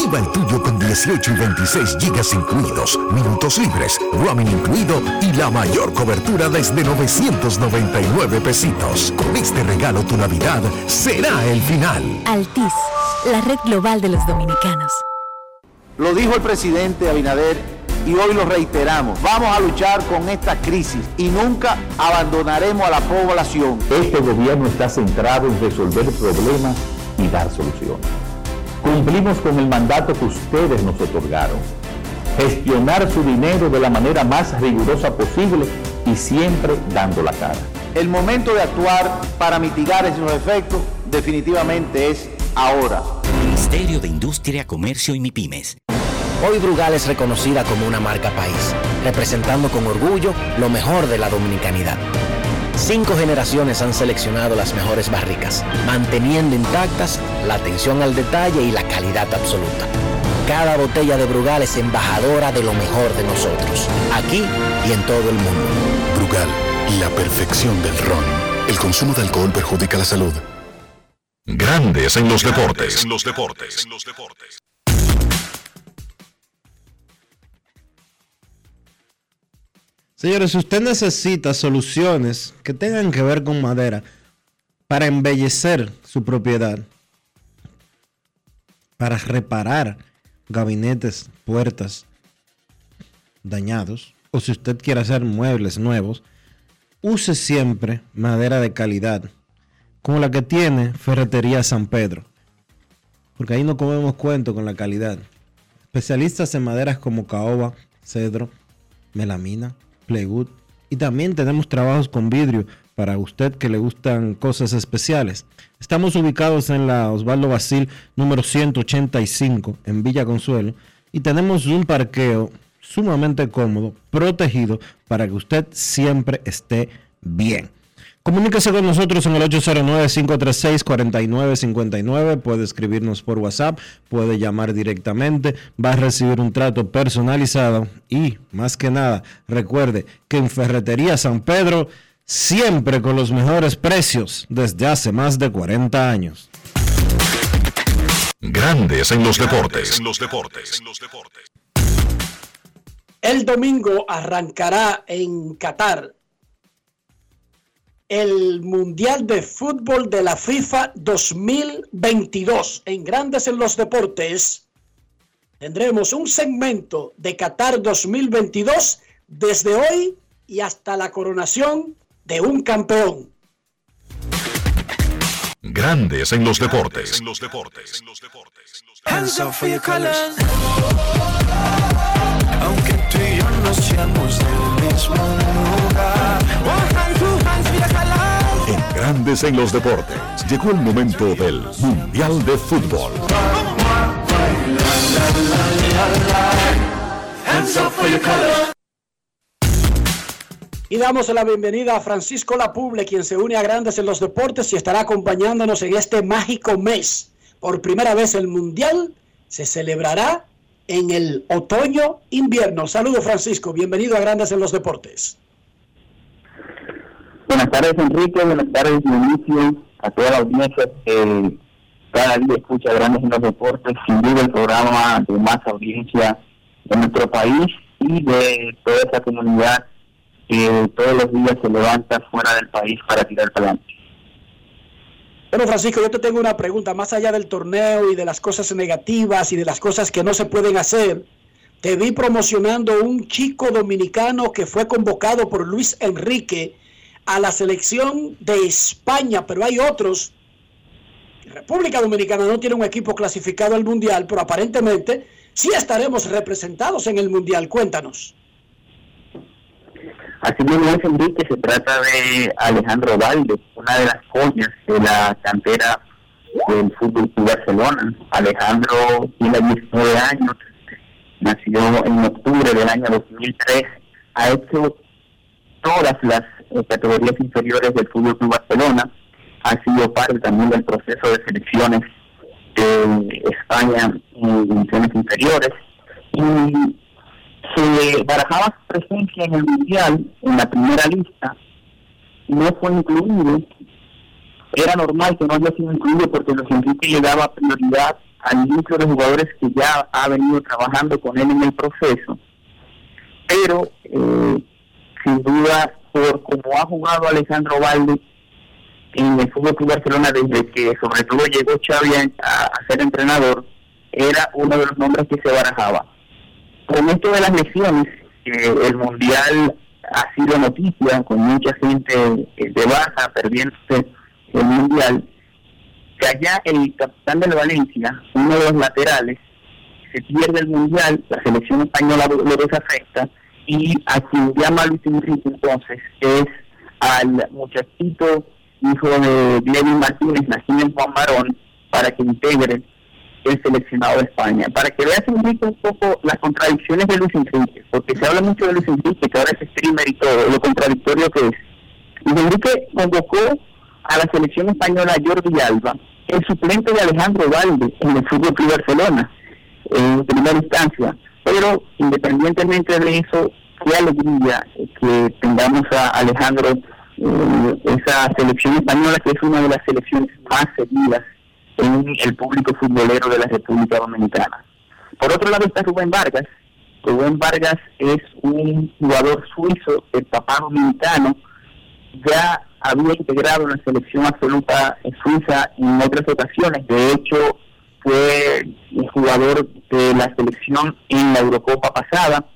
Activa el tuyo con 18 y 26 gigas incluidos, minutos libres, roaming incluido y la mayor cobertura desde 999 pesitos. Con este regalo tu Navidad será el final. Altis, la red global de los dominicanos. Lo dijo el presidente Abinader y hoy lo reiteramos. Vamos a luchar con esta crisis y nunca abandonaremos a la población. Este gobierno está centrado en resolver problemas y dar soluciones. Cumplimos con el mandato que ustedes nos otorgaron. Gestionar su dinero de la manera más rigurosa posible y siempre dando la cara. El momento de actuar para mitigar esos efectos definitivamente es ahora. Ministerio de Industria, Comercio y MIPIMES. Hoy Brugal es reconocida como una marca país, representando con orgullo lo mejor de la dominicanidad. Cinco generaciones han seleccionado las mejores barricas, manteniendo intactas la atención al detalle y la calidad absoluta. Cada botella de Brugal es embajadora de lo mejor de nosotros, aquí y en todo el mundo. Brugal, la perfección del ron. El consumo de alcohol perjudica la salud. Grandes en los deportes. En los deportes. Señores, si usted necesita soluciones que tengan que ver con madera para embellecer su propiedad, para reparar gabinetes, puertas dañados, o si usted quiere hacer muebles nuevos, use siempre madera de calidad, como la que tiene Ferretería San Pedro. Porque ahí no comemos cuento con la calidad. Especialistas en maderas como caoba, cedro, melamina, Y también tenemos trabajos con vidrio para usted que le gustan cosas especiales. Estamos ubicados en la Osvaldo Basil número 185 en Villa Consuelo y tenemos un parqueo sumamente cómodo, protegido, para que usted siempre esté bien. Comuníquese con nosotros en el 809-536-4959. Puede escribirnos por WhatsApp, puede llamar directamente, va a recibir un trato personalizado y, más que nada, recuerde que en Ferretería San Pedro, siempre con los mejores precios desde hace más de 40 años. Grandes en los deportes. En los deportes. El domingo arrancará en Qatar el Mundial de Fútbol de la FIFA 2022. En Grandes en los Deportes tendremos un segmento de Qatar 2022 desde hoy y hasta la coronación de un campeón. Grandes en los deportes. En los deportes. Hands up for your colors. Aunque tú y yo no seamos del mismo lugar. Grandes en los deportes. Llegó el momento del Mundial de Fútbol. Y damos la bienvenida a Francisco Lapuble, quien se une a Grandes en los Deportes y estará acompañándonos en este mágico mes. Por primera vez el Mundial se celebrará en el otoño-invierno. Saludos Francisco, bienvenido a Grandes en los Deportes. Buenas tardes Enrique, buenas tardes Dionisio, a toda la audiencia que cada día escucha Grandes en los Deportes, sin duda el programa de más audiencia de nuestro país y de toda esa comunidad que todos los días se levanta fuera del país para tirar para adelante. Bueno, Francisco, yo te tengo una pregunta. Más allá del torneo y de las cosas negativas y de las cosas que no se pueden hacer, te vi promocionando un chico dominicano que fue convocado por Luis Enrique a la selección de España, pero hay otros. República Dominicana no tiene un equipo clasificado al Mundial, pero aparentemente sí estaremos representados en el Mundial. Cuéntanos. Así mismo es Enrique, se trata de Alejandro Valde, una de las joyas de la cantera del Fútbol Club Barcelona. Alejandro tiene 19 años, nació en octubre del año 2003, ha hecho todas las categorías inferiores del Fútbol Club Barcelona, ha sido parte también del proceso de selecciones de España en divisiones inferiores y se barajaba su presencia en el Mundial, en la primera lista, no fue incluido. Era normal que no haya sido incluido porque los Enrique le daba prioridad al núcleo de jugadores que ya ha venido trabajando con él en el proceso. Pero, eh, sin duda, por como ha jugado Alejandro Valde en el Fútbol Club Barcelona desde que sobre todo llegó Xavi a, ser entrenador, era uno de los nombres que se barajaba. Con esto de las lesiones, el Mundial ha sido noticia, con mucha gente eh, de baja, perdiéndose el Mundial, que allá el capitán del Valencia, uno de los laterales, se pierde el Mundial, la selección española lo desafecta, y a quien llama Luis Enrique entonces es al muchachito hijo de Glenn Martínez, nacido en Juan Barón, para que integre el seleccionado de España. Para que veas un poco las contradicciones de Luis Enrique, porque se habla mucho de Luis Enrique, que ahora es streamer y todo, lo contradictorio que es. Luis Enrique convocó a la selección española Jordi Alba, el suplente de Alejandro Valde en el Fútbol Club Barcelona, en primera instancia. Pero independientemente de eso, qué alegría que tengamos a Alejandro, eh, esa selección española que es una de las selecciones más seguidas en el público futbolero de la República Dominicana. Por otro lado está Rubén Vargas. Rubén Vargas es un jugador suizo, el papá dominicano, ya había integrado en la selección absoluta suiza en otras ocasiones. De hecho, fue el jugador de la selección en la Eurocopa pasada.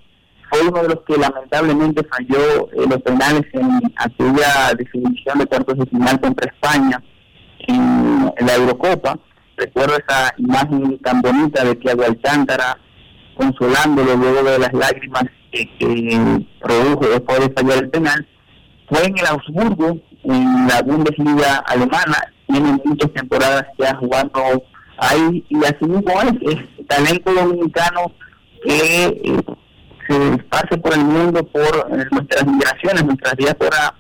Fue uno de los que lamentablemente falló en los penales en aquella definición de cuartos de final contra España en, la Eurocopa. Recuerdo esa imagen tan bonita de Thiago Alcántara consolándolo luego de las lágrimas que, produjo después de fallar el penal. Fue en el Augsburgo en la Bundesliga alemana, tiene muchas temporadas ya jugando ahí y así mismo es, es talento dominicano que eh, se esparce por el mundo por eh, nuestras migraciones, nuestra diáspora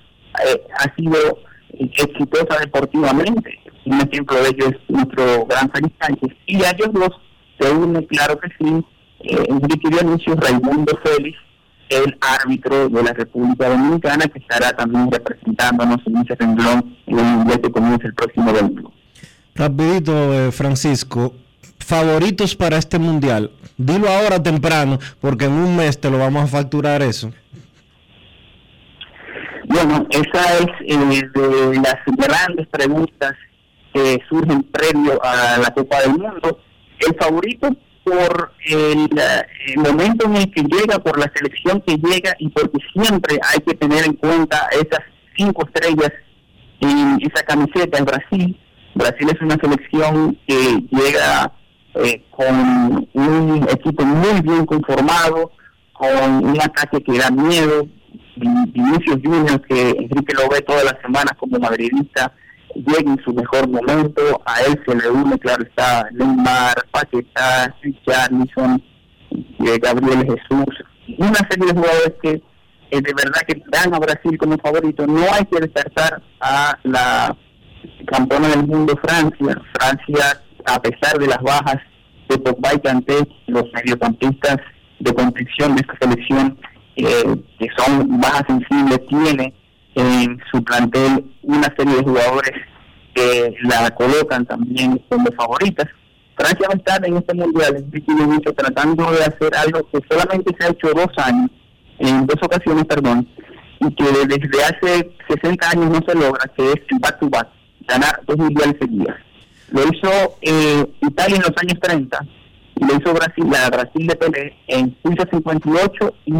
eh, ha sido exitosa deportivamente. Un ejemplo de ello es nuestro gran Félix Sánchez. Y a ellos dos se une, claro que sí, eh, Raimundo Félix, el árbitro de la República Dominicana, que estará también representándonos en ese renglón en el que comienza el próximo domingo. Rapidito, eh, Francisco, favoritos para este Mundial. Dilo ahora temprano, porque en un mes te lo vamos a facturar eso. Bueno, esa es eh, de las grandes preguntas que surgen previo a la Copa del Mundo. El favorito por el, el, momento en el que llega, por la selección que llega y porque siempre hay que tener en cuenta esas cinco estrellas en esa camiseta en Brasil. Brasil es una selección que llega eh, con un equipo muy bien conformado, con un ataque que da miedo. Vinicius Junior, que Enrique lo ve todas las semanas como madridista, llega en su mejor momento, a él se le une, claro, está Neymar, Paquetá, Richarlison, eh, Gabriel Jesús, una serie de jugadores que eh, de verdad que dan a Brasil como favorito. No hay que descartar a la campeona del mundo Francia. Francia, a pesar de las bajas de Pogba y Kanté, los mediocampistas de contención de esta selección, eh, que son bajas sensibles, tiene en su plantel una serie de jugadores que la colocan también como favoritas. Francia va a estar en este mundial, mucho tratando de hacer algo que solamente se ha hecho dos años, en dos ocasiones, perdón, y que desde hace 60 años no se logra, que es back to back, ganar dos mundiales seguidas. Lo hizo eh, Italia en los años 30 y lo hizo Brasil, la Brasil de Pelé en Suiza 58 y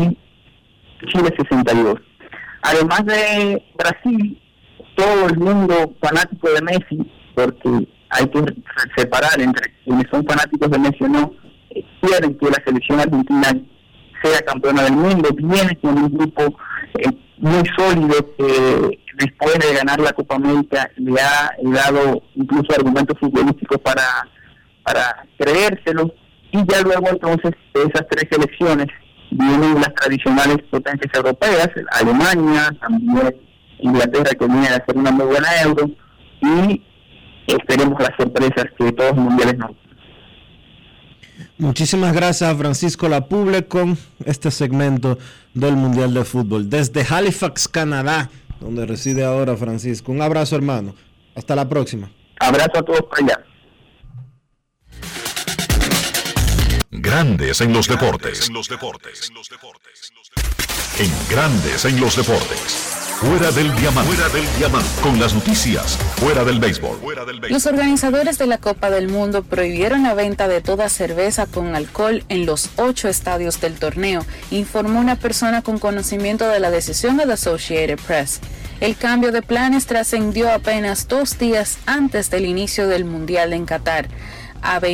Chile 62. Además de Brasil, todo el mundo fanático de Messi, porque hay que separar entre quienes son fanáticos de Messi o no, eh, quieren que la selección argentina sea campeona del mundo, viene con un grupo eh, muy sólido que después de ganar la Copa América le ha dado incluso argumentos futbolísticos para, para creérselo y ya luego entonces de esas tres selecciones vienen las tradicionales potencias europeas, Alemania, también Inglaterra que viene a hacer una muy buena euro y esperemos las sorpresas que todos los mundiales no. Muchísimas gracias Francisco Lapuble con este segmento del Mundial de Fútbol. Desde Halifax, Canadá, donde reside ahora Francisco. Un abrazo hermano. Hasta la próxima. Abrazo a todos por allá. Grandes en los deportes. En los deportes. En Grandes en los deportes. Fuera del diamante. Con las noticias. Fuera del béisbol. Los organizadores de la Copa del Mundo prohibieron la venta de toda cerveza con alcohol en los ocho estadios del torneo, informó una persona con conocimiento de la decisión de la Associated Press. El cambio de planes trascendió apenas dos días antes del inicio del Mundial en Qatar. AB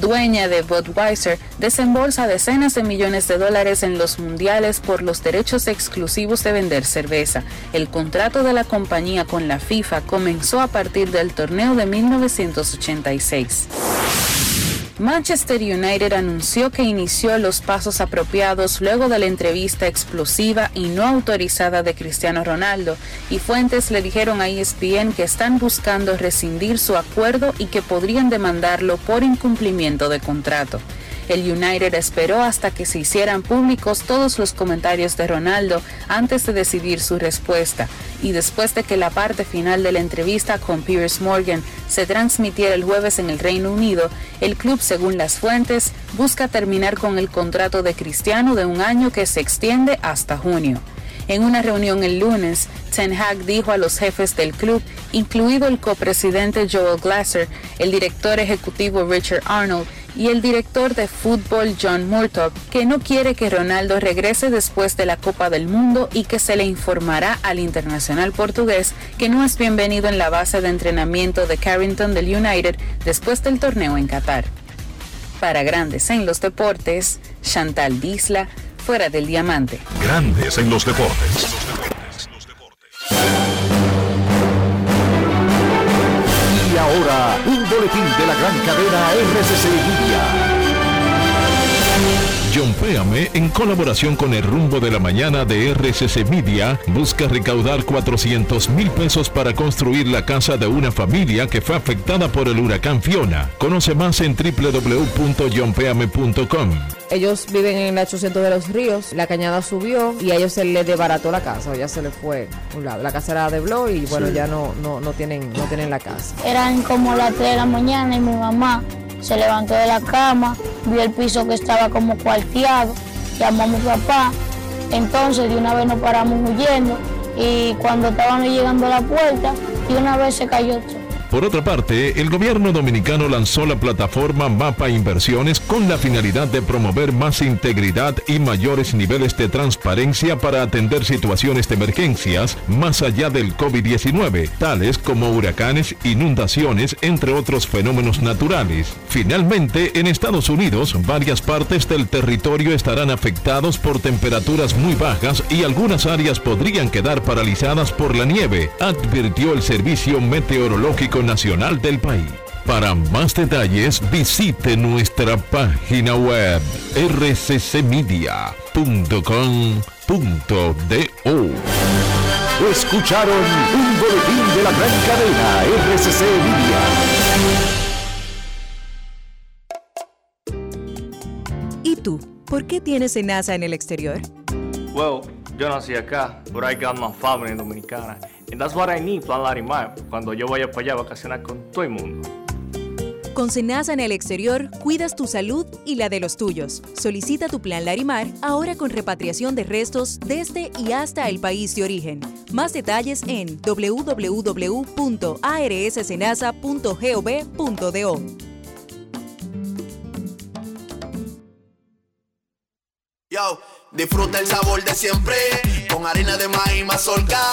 dueña de Budweiser, desembolsa decenas de millones de dólares en los mundiales por los derechos exclusivos de vender cerveza. El contrato de la compañía con la FIFA comenzó a partir del torneo de 1986. Manchester United anunció que inició los pasos apropiados luego de la entrevista explosiva y no autorizada de Cristiano Ronaldo, y fuentes le dijeron a ESPN que están buscando rescindir su acuerdo y que podrían demandarlo por incumplimiento de contrato. El United esperó hasta que se hicieran públicos todos los comentarios de Ronaldo antes de decidir su respuesta y después de que la parte final de la entrevista con Piers Morgan se transmitiera el jueves en el Reino Unido, el club, según las fuentes, busca terminar con el contrato de Cristiano de un año que se extiende hasta junio. En una reunión el lunes, Ten Hag dijo a los jefes del club, incluido el copresidente Joel Glasser, el director ejecutivo Richard Arnold y el director de fútbol John Murtock, que no quiere que Ronaldo regrese después de la Copa del Mundo y que se le informará al internacional portugués que no es bienvenido en la base de entrenamiento de Carrington del United después del torneo en Qatar. Para Grandes en los Deportes, Chantal Disla, fuera del diamante. Grandes en los deportes. Ahora un boletín de la gran cadena RCC Media. John Péame, en colaboración con el rumbo de la mañana de RCC Media, busca recaudar 400 mil pesos para construir la casa de una familia que fue afectada por el huracán Fiona. Conoce más en www.johnpeame.com. Ellos viven en el 800 de los ríos, la cañada subió y a ellos se les desbarató la casa, ya se les fue un lado. La casa era de blog y bueno, Sí. ya no, no, no, tienen, no tienen la casa. Eran como las 3 de la mañana y mi mamá se levantó de la cama, vio el piso que estaba como cuarteado, llamó a mi papá, entonces de una vez nos paramos huyendo y cuando estábamos llegando a la puerta, de una vez se cayó todo. Por otra parte, el gobierno dominicano lanzó la plataforma Mapa Inversiones con la finalidad de promover más integridad y mayores niveles de transparencia para atender situaciones de emergencias más allá del COVID-19, tales como huracanes, inundaciones, entre otros fenómenos naturales. Finalmente, en Estados Unidos, varias partes del territorio estarán afectados por temperaturas muy bajas y algunas áreas podrían quedar paralizadas por la nieve, advirtió el Servicio Meteorológico Nacional del país. Para más detalles, visite nuestra página web rccmedia.com.do. Escucharon un boletín de la gran cadena RCC Media. ¿Y tú? ¿Por qué tienes NASA en el exterior? Well, yo nací acá, but I got my family dominicana. And that's what I need, Plan Larimar, cuando yo vaya para allá a vacacionar con todo el mundo. Con Senasa en el exterior, cuidas tu salud y la de los tuyos. Solicita tu plan Larimar ahora con repatriación de restos desde y hasta el país de origen. Más detalles en www.arssenasa.gov.do. Yo, disfruta el sabor de siempre con harina de maíz mazorca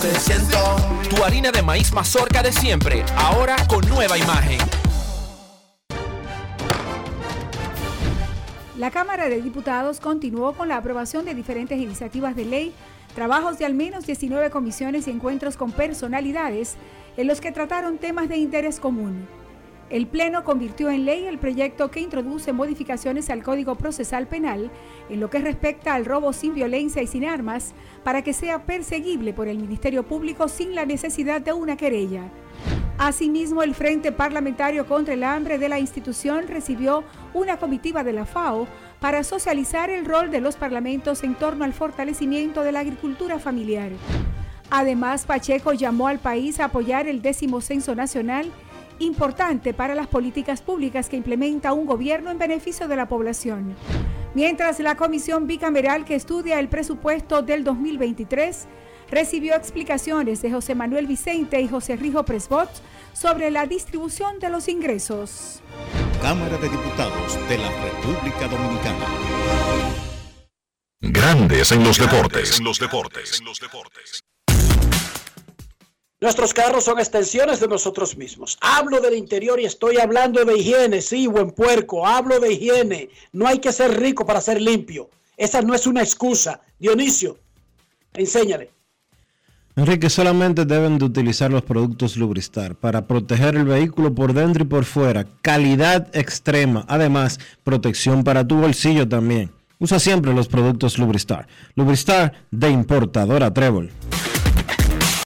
Que siento. Tu harina de maíz mazorca de siempre, ahora con nueva imagen. La Cámara de Diputados continuó con la aprobación de diferentes iniciativas de ley, trabajos de al menos 19 comisiones y encuentros con personalidades en los que trataron temas de interés común. El Pleno convirtió en ley el proyecto que introduce modificaciones al Código Procesal Penal en lo que respecta al robo sin violencia y sin armas para que sea perseguible por el Ministerio Público sin la necesidad de una querella. Asimismo, el Frente Parlamentario contra el Hambre de la institución recibió una comitiva de la FAO para socializar el rol de los parlamentos en torno al fortalecimiento de la agricultura familiar. Además, Pacheco llamó al país a apoyar el décimo censo nacional, importante para las políticas públicas que implementa un gobierno en beneficio de la población. Mientras la comisión bicameral que estudia el presupuesto del 2023 recibió explicaciones de José Manuel Vicente y José Rijo Presbot sobre la distribución de los ingresos. Cámara de Diputados de la República Dominicana. Grandes en los deportes. los deportes. Nuestros carros son extensiones de nosotros mismos. Hablo del interior y estoy hablando de higiene, sí, buen puerco. Hablo de higiene. No hay que ser rico para ser limpio. Esa no es una excusa. Dionisio, enséñale. Enrique, solamente deben de utilizar los productos Lubristar para proteger el vehículo por dentro y por fuera. Calidad extrema. Además, protección para tu bolsillo también. Usa siempre los productos Lubristar. Lubristar de importadora Trébol.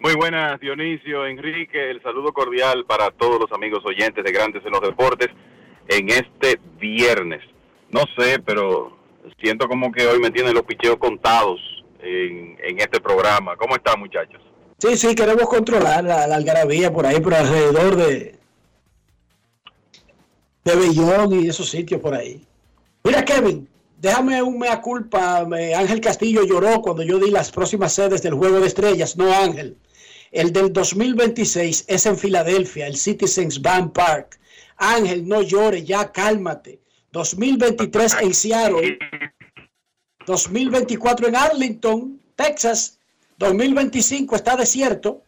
Muy buenas, Dionisio, Enrique, el saludo cordial para todos los amigos oyentes de Grandes en los Deportes en este viernes. No sé, pero siento como que hoy me tienen los picheos contados en, en este programa. ¿Cómo están, muchachos? Sí, sí, queremos controlar la, la algarabía por ahí, por alrededor de, de Bellón y esos sitios por ahí. Mira, Kevin, déjame un mea culpa. Ángel Castillo lloró cuando yo di las próximas sedes del Juego de Estrellas. No, Ángel. El del 2026 es en Filadelfia, el Citizens Bank Park. Ángel, no llores, ya cálmate. 2023 en Seattle. 2024 en Arlington, Texas. 2025 está desierto.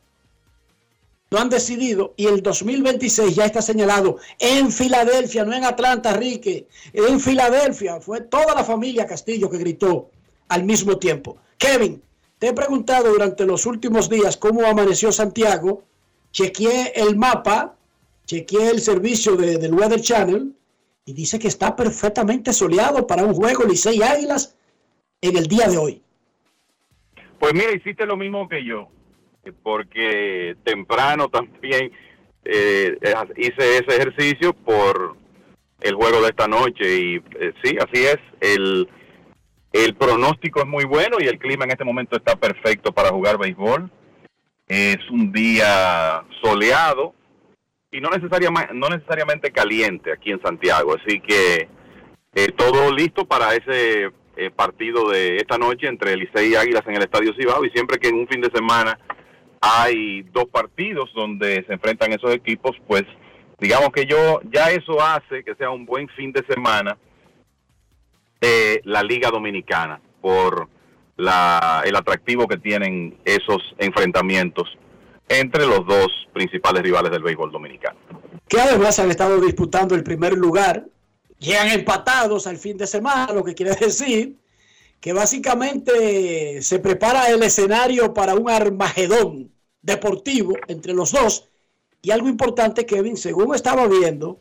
No han decidido. Y el 2026 ya está señalado en Filadelfia, no en Atlanta, Rique. En Filadelfia. Fue toda la familia Castillo que gritó al mismo tiempo. Kevin, te he preguntado durante los últimos días cómo amaneció Santiago. Chequeé el mapa, chequeé el servicio de- del Weather Channel y dice que está perfectamente soleado para un juego Licey Águilas en el día de hoy. Pues mira, hiciste lo mismo que yo, porque temprano también eh, hice ese ejercicio por el juego de esta noche y eh, sí, así es. El, el pronóstico es muy bueno y el clima en este momento está perfecto para jugar béisbol. Es un día soleado y no necesariamente, caliente aquí en Santiago, así que eh, todo listo para ese eh, partido de esta noche entre Licey y Águilas en el Estadio Cibao y siempre que en un fin de semana hay dos partidos donde se enfrentan esos equipos, pues digamos que yo ya eso hace que sea un buen fin de semana de la Liga Dominicana por la, el atractivo que tienen esos enfrentamientos entre los dos principales rivales del béisbol dominicano. que además han estado disputando el primer lugar, llegan empatados al fin de semana, lo que quiere decir que básicamente se prepara el escenario para un armagedón deportivo entre los dos. Y algo importante, Kevin, según estaba viendo,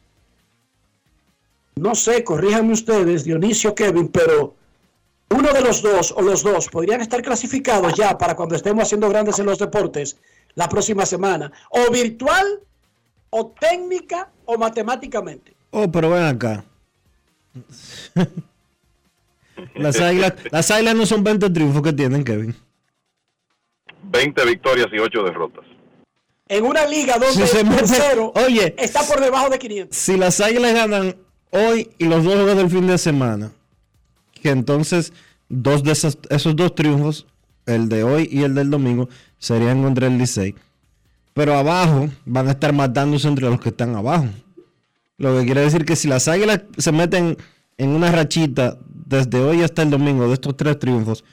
no sé, corríjanme ustedes, Dionisio, Kevin, pero uno de los dos o los dos podrían estar clasificados ya para cuando estemos haciendo grandes en los deportes la próxima semana, o virtual, o técnica, o matemáticamente. Oh, pero ven acá. las, águilas, las águilas no son 20 triunfos que tienen, Kevin. 20 victorias y 8 derrotas. En una liga donde Si se el mete- tercero oye, está por debajo de 500. Si las águilas ganan hoy y los dos juegos del fin de semana, que entonces dos de esos, esos dos triunfos, el de hoy y el del domingo, serían contra el Licey. Pero abajo van a estar matándose entre los que están abajo. Lo que quiere decir que si las águilas se meten en una rachita desde hoy hasta el domingo de estos tres triunfos,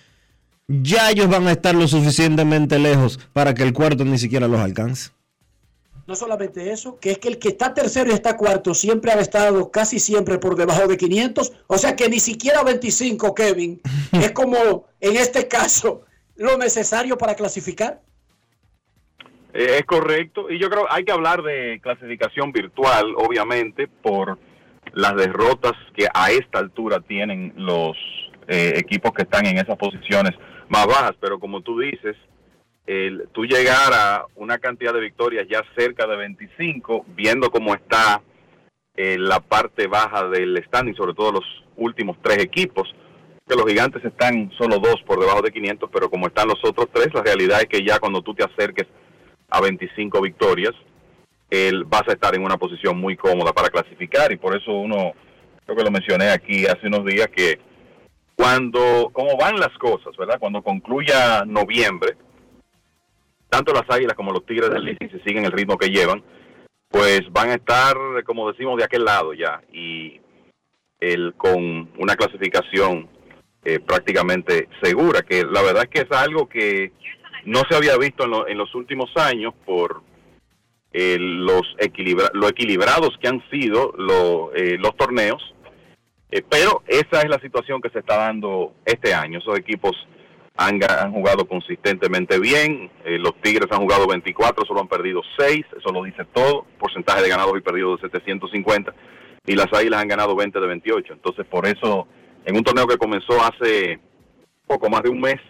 ya ellos van a estar lo suficientemente lejos para que el cuarto ni siquiera los alcance. No solamente eso, que es que el que está tercero y está cuarto siempre ha estado casi siempre por debajo de 500. O sea que ni siquiera 25, Kevin, es como en este caso lo necesario para clasificar. Eh, es correcto. Y yo creo hay que hablar de clasificación virtual, obviamente, por las derrotas que a esta altura tienen los eh, equipos que están en esas posiciones más bajas. Pero como tú dices, el, tú llegar a una cantidad de victorias ya cerca de 25, viendo cómo está eh, la parte baja del standing, sobre todo los últimos tres equipos, que los gigantes están solo dos por debajo de 500, pero como están los otros tres, la realidad es que ya cuando tú te acerques a 25 victorias, él vas a estar en una posición muy cómoda para clasificar y por eso uno, creo que lo mencioné aquí hace unos días, que cuando, como van las cosas, ¿verdad? Cuando concluya noviembre, tanto las Águilas como los Tigres del Licey si siguen el ritmo que llevan, pues van a estar, como decimos, de aquel lado ya. Y el, con una clasificación eh, prácticamente segura, que la verdad es que es algo que no se había visto en, lo- en los últimos años por eh, los equilibra lo equilibrados que han sido lo- eh, los torneos, Eh, pero esa es la situación que se está dando este año. Esos equipos han, ga- han jugado consistentemente bien, eh, los Tigres han jugado 24, solo han perdido 6, eso lo dice todo, porcentaje de ganados y perdidos de 750, y las Águilas han ganado 20 de 28. Entonces, por eso, en un torneo que comenzó hace poco más de un mes,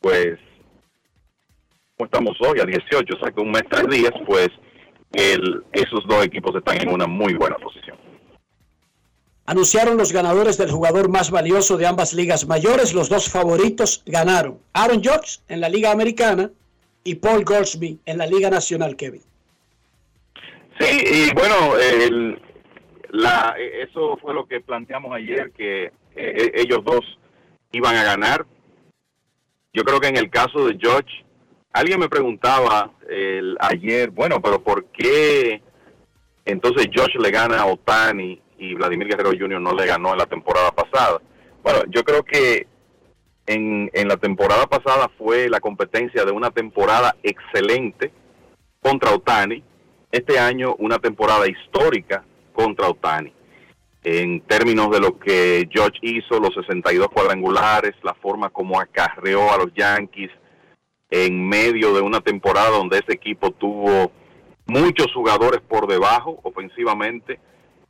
pues como estamos hoy a 18, o sea que un mes, tres días, pues esos dos equipos están en una muy buena posición. Anunciaron los ganadores del jugador más valioso de ambas ligas mayores. Los dos favoritos ganaron. Aaron Judge en la Liga Americana y Paul Goldschmidt en la Liga Nacional, Kevin. Sí, y bueno, eso fue lo que planteamos ayer, que eh, ellos dos iban a ganar. Yo creo que en el caso de George, alguien me preguntaba el, ayer, bueno, pero ¿por qué entonces George le gana a Otani y Vladimir Guerrero Jr. no le ganó en la temporada pasada? Bueno, yo creo que en, en la temporada pasada fue la competencia de una temporada excelente contra Otani. Este año una temporada histórica contra Otani. En términos de lo que George hizo, los 62 cuadrangulares, la forma como acarreó a los Yankees en medio de una temporada donde ese equipo tuvo muchos jugadores por debajo ofensivamente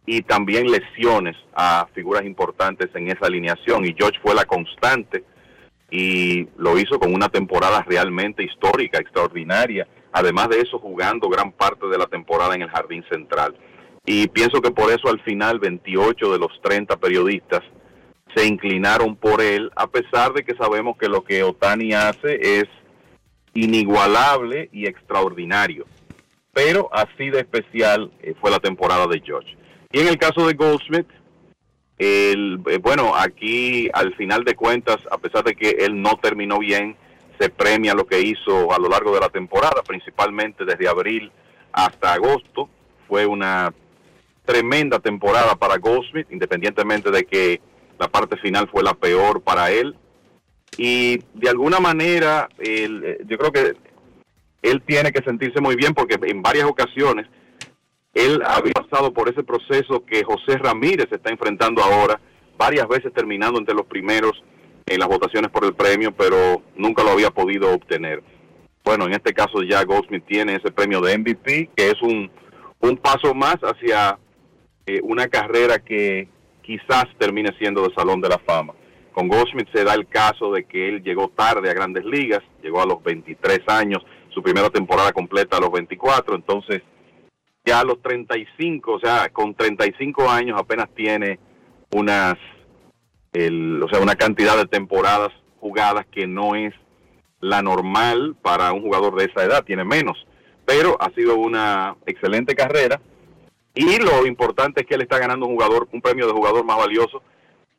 y también lesiones a figuras importantes en esa alineación. Y George fue la constante y lo hizo con una temporada realmente histórica, extraordinaria. Además de eso, jugando gran parte de la temporada en el Jardín Central. Y pienso que por eso al final 28 de los 30 periodistas se inclinaron por él, a pesar de que sabemos que lo que Otani hace es inigualable y extraordinario. Pero así de especial eh, fue la temporada de George. Y en el caso de Goldsmith, el, eh, bueno, aquí al final de cuentas, a pesar de que él no terminó bien, se premia lo que hizo a lo largo de la temporada, principalmente desde abril hasta agosto. Fue una tremenda temporada para Goldsmith, independientemente de que la parte final fue la peor para él. Y de alguna manera, eh, yo creo que él tiene que sentirse muy bien porque en varias ocasiones él había pasado por ese proceso que José Ramírez está enfrentando ahora, varias veces terminando entre los primeros en las votaciones por el premio, pero nunca lo había podido obtener. Bueno, en este caso ya Goldsmith tiene ese premio de MVP, que es un, un paso más hacia eh, una carrera que quizás termine siendo de Salón de la Fama. Con Goldschmidt se da el caso de que él llegó tarde a grandes ligas, llegó a los 23 años, su primera temporada completa a los 24, entonces ya a los 35, o sea, con 35 años apenas tiene unas, el, o sea, una cantidad de temporadas jugadas que no es la normal para un jugador de esa edad, tiene menos, pero ha sido una excelente carrera y lo importante es que él está ganando un jugador, un premio de jugador más valioso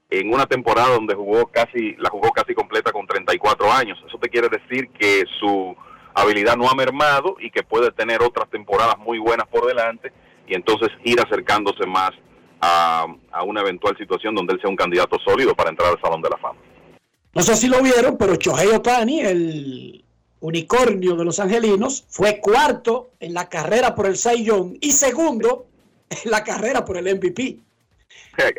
en una temporada donde jugó casi, la jugó casi completa con 34 años. Eso te quiere decir que su habilidad no ha mermado y que puede tener otras temporadas muy buenas por delante y entonces ir acercándose más a, a una eventual situación donde él sea un candidato sólido para entrar al Salón de la Fama. No sé si lo vieron, pero Chohei Otani, el unicornio de los angelinos, fue cuarto en la carrera por el Young y segundo la carrera por el MVP.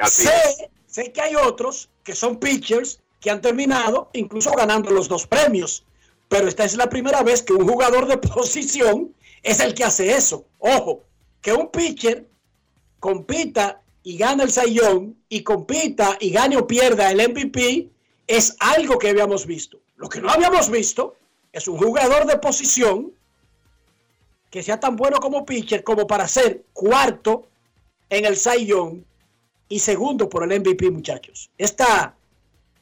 sé, sé que hay otros que son pitchers que han terminado incluso ganando los dos premios, pero esta es la primera vez que un jugador de posición es el que hace eso. Ojo, que un pitcher compita y gana el sayón y compita y gane o pierda el MVP es algo que habíamos visto. Lo que no habíamos visto es un jugador de posición que sea tan bueno como pitcher como para ser cuarto en el Cy y segundo por el MVP, muchachos. Esta,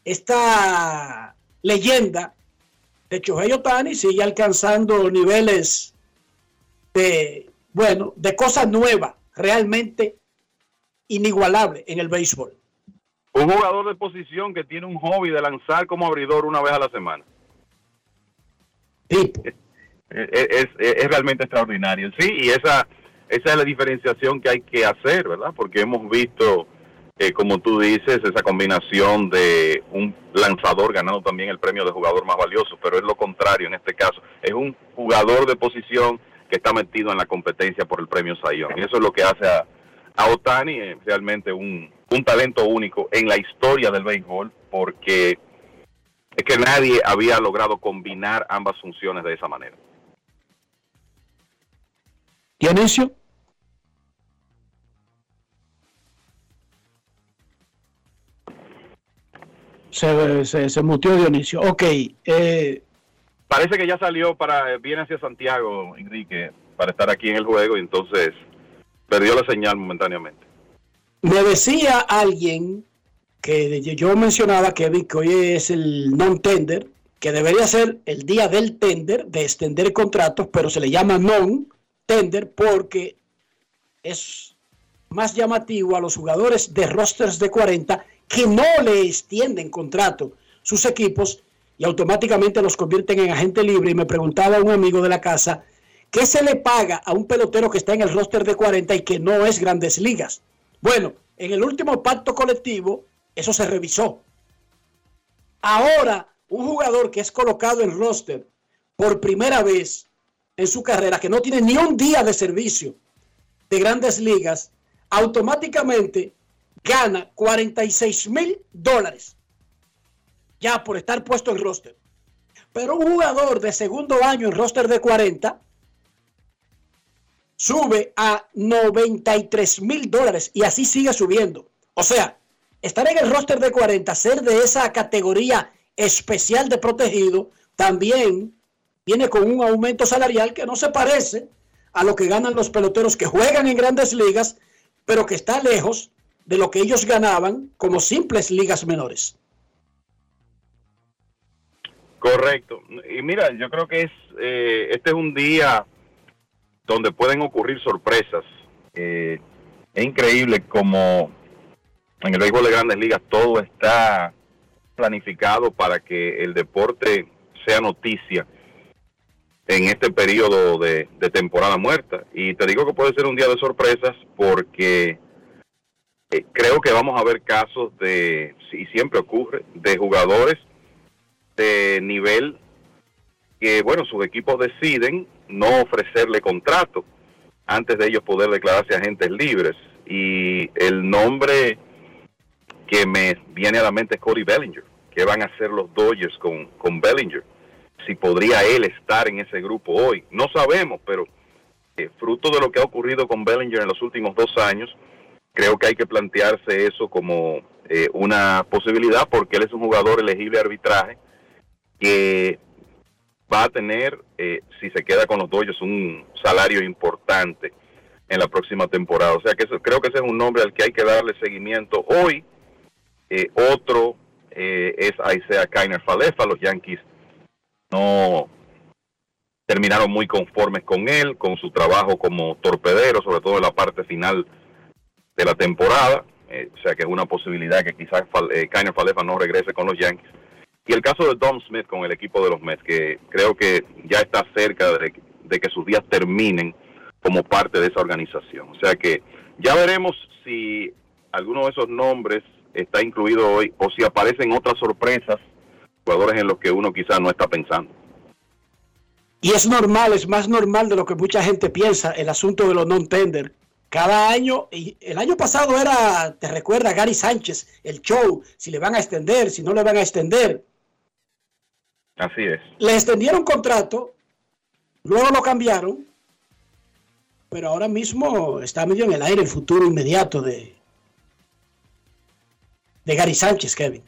esta leyenda de Chohei Otani sigue alcanzando niveles de, bueno, de cosas nuevas, realmente inigualable en el béisbol. Un jugador de posición que tiene un hobby de lanzar como abridor una vez a la semana. Es, es, realmente extraordinario. Sí, y esa, esa es la diferenciación que hay que hacer, ¿verdad? Porque hemos visto, eh, como tú dices, esa combinación de un lanzador ganando también el premio de jugador más valioso, pero es lo contrario en este caso. Es un jugador de posición que está metido en la competencia por el premio Sayón. Y eso es lo que hace a, Otani eh, realmente un, un talento único en la historia del béisbol, porque es que nadie había logrado combinar ambas funciones de esa manera. Dionisio. Se, se, se mutió Dionisio. Ok. Eh, Parece que ya salió para, viene hacia Santiago, Enrique, para estar aquí en el juego y entonces perdió la señal momentáneamente. Me decía alguien que yo mencionaba, Kevin, que hoy es el non-tender, que debería ser el día del tender, de extender contratos, pero se le llama non-tender porque es más llamativo a los jugadores de rosters de 40 que no le extienden contrato sus equipos y automáticamente los convierten en agente libre. Y me preguntaba un amigo de la casa, ¿qué se le paga a un pelotero que está en el roster de 40 y que no es grandes ligas? Bueno, en el último pacto colectivo, eso se revisó. Ahora, un jugador que es colocado en roster por primera vez en su carrera, que no tiene ni un día de servicio de grandes ligas, automáticamente gana 46 mil dólares ya por estar puesto en roster. Pero un jugador de segundo año en roster de 40 sube a 93 mil dólares y así sigue subiendo. O sea, estar en el roster de 40, ser de esa categoría especial de protegido, también viene con un aumento salarial que no se parece a lo que ganan los peloteros que juegan en grandes ligas, pero que está lejos de lo que ellos ganaban como simples ligas menores. Correcto. Y mira, yo creo que es eh, este es un día donde pueden ocurrir sorpresas. Eh, es increíble como en el béisbol de grandes ligas todo está planificado para que el deporte sea noticia en este periodo de, temporada muerta. Y te digo que puede ser un día de sorpresas porque eh, creo que vamos a ver casos de, y siempre ocurre, de jugadores de nivel que, bueno, sus equipos deciden no ofrecerle contrato antes de ellos poder declararse agentes libres. Y el nombre que me viene a la mente es Cody Bellinger. ¿Qué van a hacer los Dodgers con, con Bellinger? Si podría él estar en ese grupo hoy. No sabemos, pero eh, fruto de lo que ha ocurrido con Bellinger en los últimos dos años, creo que hay que plantearse eso como eh, una posibilidad porque él es un jugador elegible arbitraje que va a tener, eh, si se queda con los Dodgers, un salario importante en la próxima temporada. O sea que eso, creo que ese es un nombre al que hay que darle seguimiento. Hoy, eh, otro eh, es Isaiah Kainer Falefa. Los Yankees no terminaron muy conformes con él, con su trabajo como torpedero, sobre todo en la parte final de la temporada. o sea que es una posibilidad que quizás Kainer Falefa no regrese con los Yankees. Y el caso de Dom Smith con el equipo de los Mets, que creo que ya está cerca de, que sus días terminen como parte de esa organización. O sea que ya veremos si alguno de esos nombres está incluido hoy o si aparecen otras sorpresas, jugadores en los que uno quizás no está pensando. Y es normal, es más normal de lo que mucha gente piensa el asunto de los non-tender. Cada año, y el año pasado era, te recuerda Gary Sánchez, el show, si le van a extender, si no le van a extender. Así es. Le extendieron contrato, luego lo cambiaron, pero ahora mismo está medio en el aire el futuro inmediato de, de Gary Sánchez, Kevin.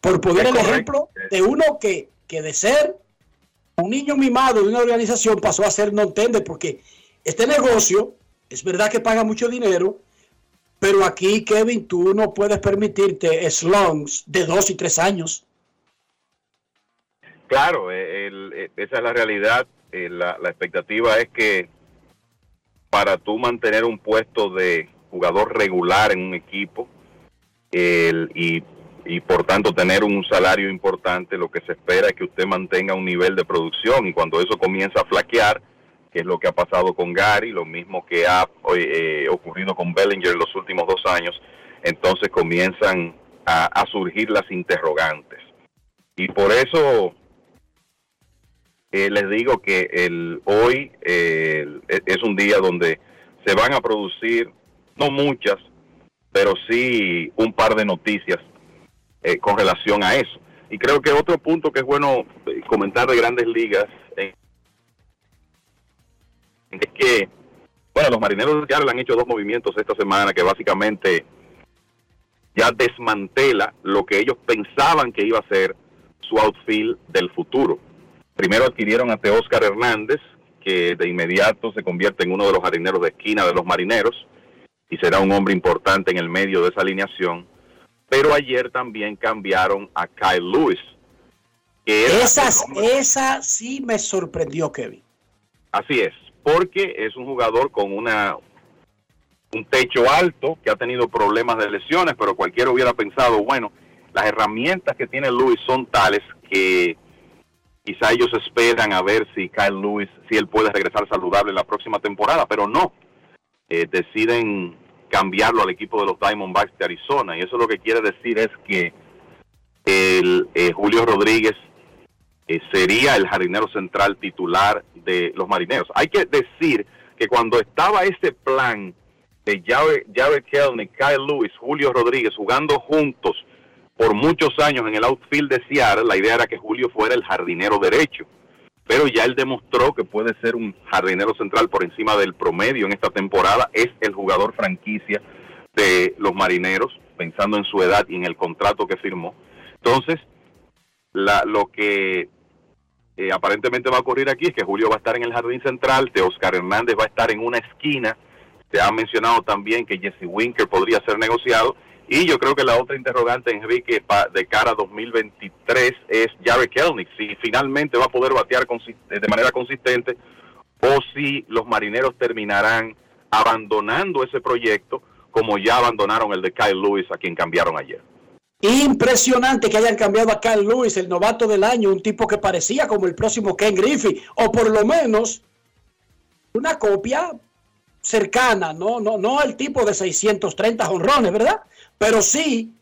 Por poner el ejemplo de uno que, que de ser un niño mimado de una organización pasó a ser no tender porque este negocio es verdad que paga mucho dinero, pero aquí, Kevin, tú no puedes permitirte slongs de dos y tres años. Claro, eh, eh, esa es la realidad. Eh, la, expectativa es que para tú mantener un puesto de jugador regular en un equipo y, y por tanto tener un salario importante, lo que se espera es que usted mantenga un nivel de producción y cuando eso comienza a flaquear, que es lo que ha pasado con Gary, lo mismo que ha ocurrido con Bellinger en los últimos dos años, entonces comienzan a surgir las interrogantes. Y por eso eh, les digo que el, hoy e, es un día donde se van a producir, no muchas, pero sí un par de noticias eh, con relación a eso. Y creo que otro punto que es bueno eh, comentar de grandes ligas es que, bueno, los marineros ya le han hecho dos movimientos esta semana que básicamente ya desmantela lo que ellos pensaban que iba a ser su outfield del futuro Primero adquirieron a Oscar Hernández, que de inmediato se convierte en uno de los jardines de esquina de los marineros. y será un hombre importante en el medio de esa alineación. Pero ayer también cambiaron a Kyle Lewis. Esas, esa sí me sorprendió, Kevin. Así es, porque es un jugador con una un techo alto, que ha tenido problemas de lesiones, pero cualquiera hubiera pensado, bueno, las herramientas que tiene Lewis son tales que quizá ellos esperan a ver si Kyle Lewis, si él puede regresar saludable en la próxima temporada, pero no. Eh, deciden cambiarlo al equipo de los Diamondbacks de Arizona. Y eso lo que quiere decir es que el eh, Julio Rodríguez eh, sería el jardinero central titular de los marineros. Hay que decir que cuando estaba ese plan de Jared, Kelnick, Kyle Lewis, Julio Rodríguez jugando juntos por muchos años en el outfield de Seattle, la idea era que Julio fuera el jardinero derecho. Pero ya él demostró que puede ser un jardinero central por encima del promedio en esta temporada. Es el jugador franquicia de los marineros, pensando en su edad y en el contrato que firmó. Entonces, la, lo que eh, aparentemente va a ocurrir aquí es que Julio va a estar en el jardín central, de Oscar Hernández va a estar en una esquina. Se ha mencionado también que Jesse Winker podría ser negociado y yo creo que la otra interrogante, Enrique, de cara a 2023 es Jared Kelnick, si finalmente va a poder batear de manera consistente o si los marineros terminarán abandonando ese proyecto como ya abandonaron el de Kyle Lewis a quien cambiaron ayer. Impresionante que hayan cambiado a Kyle Lewis, el novato del año, un tipo que parecía como el próximo Ken Griffey, o por lo menos una copia cercana, no, no, no el tipo de 630 honrones, ¿verdad? pero sí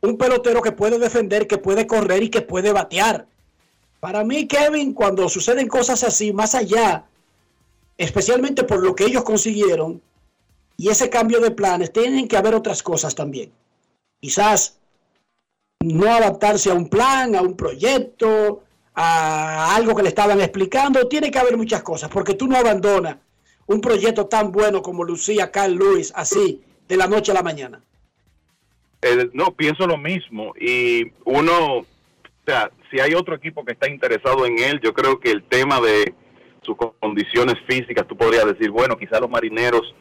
un pelotero que puede defender, que puede correr y que puede batear. Para mí, Kevin, cuando suceden cosas así, más allá, especialmente por lo que ellos consiguieron y ese cambio de planes, tienen que haber otras cosas también. Quizás no adaptarse a un plan, a un proyecto, a algo que le estaban explicando. Tiene que haber muchas cosas, porque tú no abandonas un proyecto tan bueno como lucía Carl Lewis así de la noche a la mañana. Eh, no, pienso lo mismo. Y uno, o sea, si hay otro equipo que está interesado en él, yo creo que el tema de sus condiciones físicas, tú podrías decir, bueno, quizás los marineros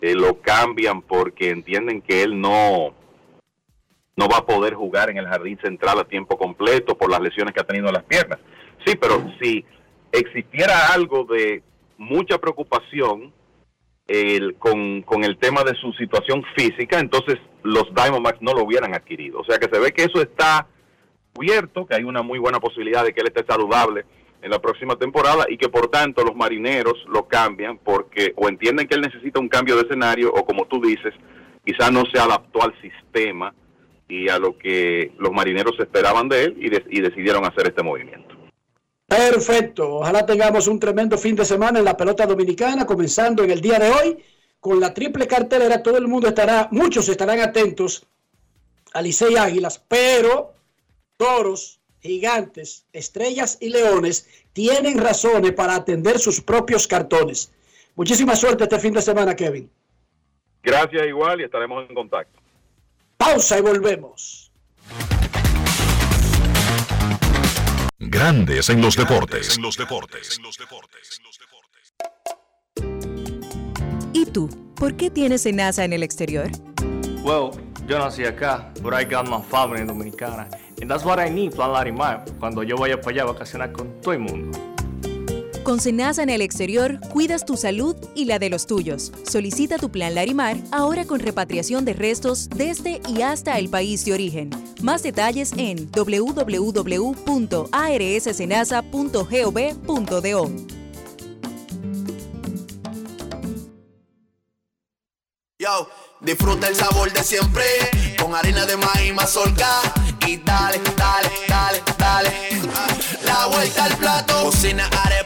eh, lo cambian porque entienden que él no, no va a poder jugar en el jardín central a tiempo completo por las lesiones que ha tenido en las piernas. Sí, pero si existiera algo de mucha preocupación el, con, con, el tema de su situación física, entonces los Diamondbacks no lo hubieran adquirido. O sea que se ve que eso está cubierto, que hay una muy buena posibilidad de que él esté saludable en la próxima temporada y que por tanto los marineros lo cambian porque o entienden que él necesita un cambio de escenario o como tú dices, quizás no se adaptó al sistema y a lo que los marineros esperaban de él y, y decidieron hacer este movimiento. Perfecto. Ojalá tengamos un tremendo fin de semana en la pelota dominicana, comenzando en el día de hoy con la triple cartelera. Todo el mundo estará, muchos estarán atentos a Licey Águilas, pero toros, gigantes, estrellas y leones tienen razones para atender sus propios cartones. Muchísima suerte este fin de semana, Kevin. Gracias igual y estaremos en contacto. Pausa y volvemos. Grandes en los deportes. ¿Y tú? ¿Por qué tienes NASA en el exterior? Well, yo nací acá, but I got my family dominicana. And that's what I need, Plan Larimar, cuando yo vaya para allá a vacacionar con todo el mundo. Con Senasa en el exterior, cuidas tu salud y la de los tuyos. Solicita tu plan Larimar ahora con repatriación de restos desde y hasta el país de origen. Más detalles en www.arssenasa.gov.do. Yo, disfruta el sabor de siempre con harina de maíz mazorca y dale, dale, dale, dale. La vuelta al plato, cocina arepa,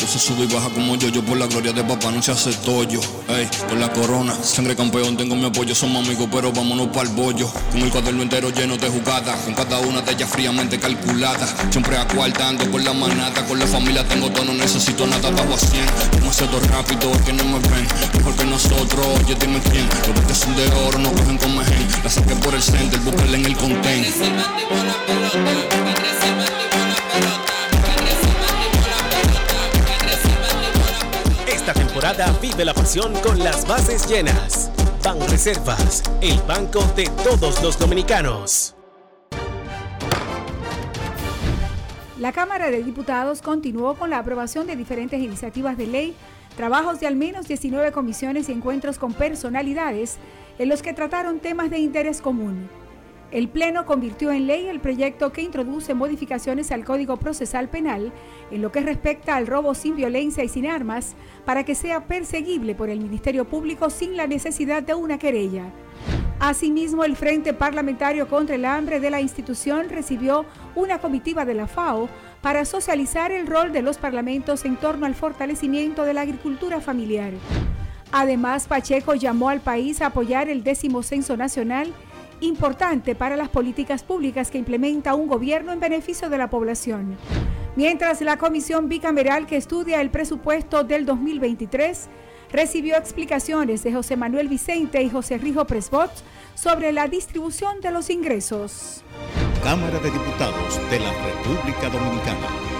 Te puse sube y baja como yo, yo por la gloria de papá no se hace tollo. Ey, por la corona, sangre campeón, tengo mi apoyo, somos amigos, pero vámonos para el bollo. Con el cuaderno entero lleno de jugadas, con cada una de ellas fríamente calculada. Siempre acuartando con la manata, con la familia tengo todo, no necesito nada, bajo a 100. Demasiado rápido, que no me ven, mejor que nosotros, oye dime quién. Los que son de oro, no cogen con mejen. La saqué por el center, búscala en el content. Vive la pasión con las bases llenas. Ban Reservas, el banco de todos los dominicanos. La Cámara de Diputados continuó con la aprobación de diferentes iniciativas de ley, trabajos de al menos 19 comisiones y encuentros con personalidades en los que trataron temas de interés común. El Pleno convirtió en ley el proyecto que introduce modificaciones al Código Procesal Penal en lo que respecta al robo sin violencia y sin armas para que sea perseguible por el Ministerio Público sin la necesidad de una querella. Asimismo, el Frente Parlamentario contra el Hambre de la institución recibió una comitiva de la FAO para socializar el rol de los parlamentos en torno al fortalecimiento de la agricultura familiar. Además, Pacheco llamó al país a apoyar el décimo censo nacional importante para las políticas públicas que implementa un gobierno en beneficio de la población. Mientras la comisión bicameral que estudia el presupuesto del 2023 recibió explicaciones de José Manuel Vicente y José Rijo Presbot sobre la distribución de los ingresos. Cámara de Diputados de la República Dominicana.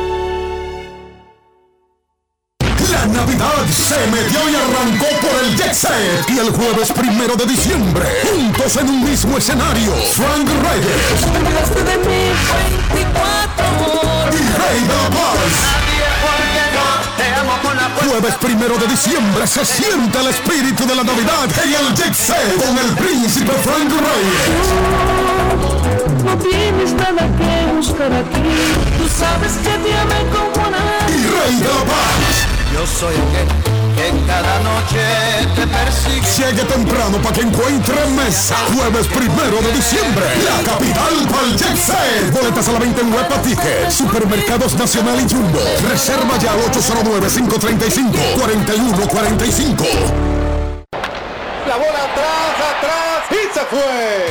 Navidad se metió y arrancó por el Jet Set. Y el jueves primero de diciembre, juntos en un mismo escenario, Frank Reyes. Y la Paz. Jueves primero de diciembre se siente el espíritu de la Navidad en el Jet Set con el príncipe Frank Reyes. No tienes nada que buscar aquí. Tú sabes que te amé como nadie. Y Rey de la Paz. Yo soy aquel que cada noche te persigue. Llegue temprano para que encuentre mesa. Jueves primero de diciembre. La capital para el Jet Set. Boletas a la venta en Huepa Ticket. Supermercados Nacional y Jumbo. Reserva ya al 809-535-4145. La bola atrás, atrás y se fue.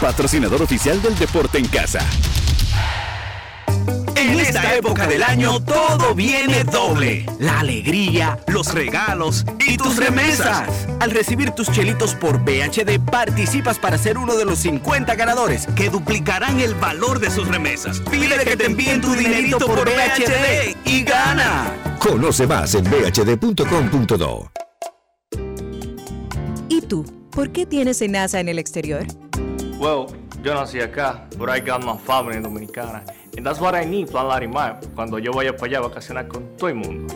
patrocinador oficial del deporte en casa. En esta época del año todo viene doble. La alegría, los regalos y tus remesas. Al recibir tus chelitos por BHD participas para ser uno de los 50 ganadores que duplicarán el valor de sus remesas. Pide que te envíen tu dinerito por BHD y gana. Conoce más en bhd.com.do. ¿Y tú? ¿Por qué tienes NASA en el exterior? Well, yo nací acá, but I got my family dominicana. And that's what I need, Plan Larimar, cuando yo vaya para allá a vacacionar con todo el mundo.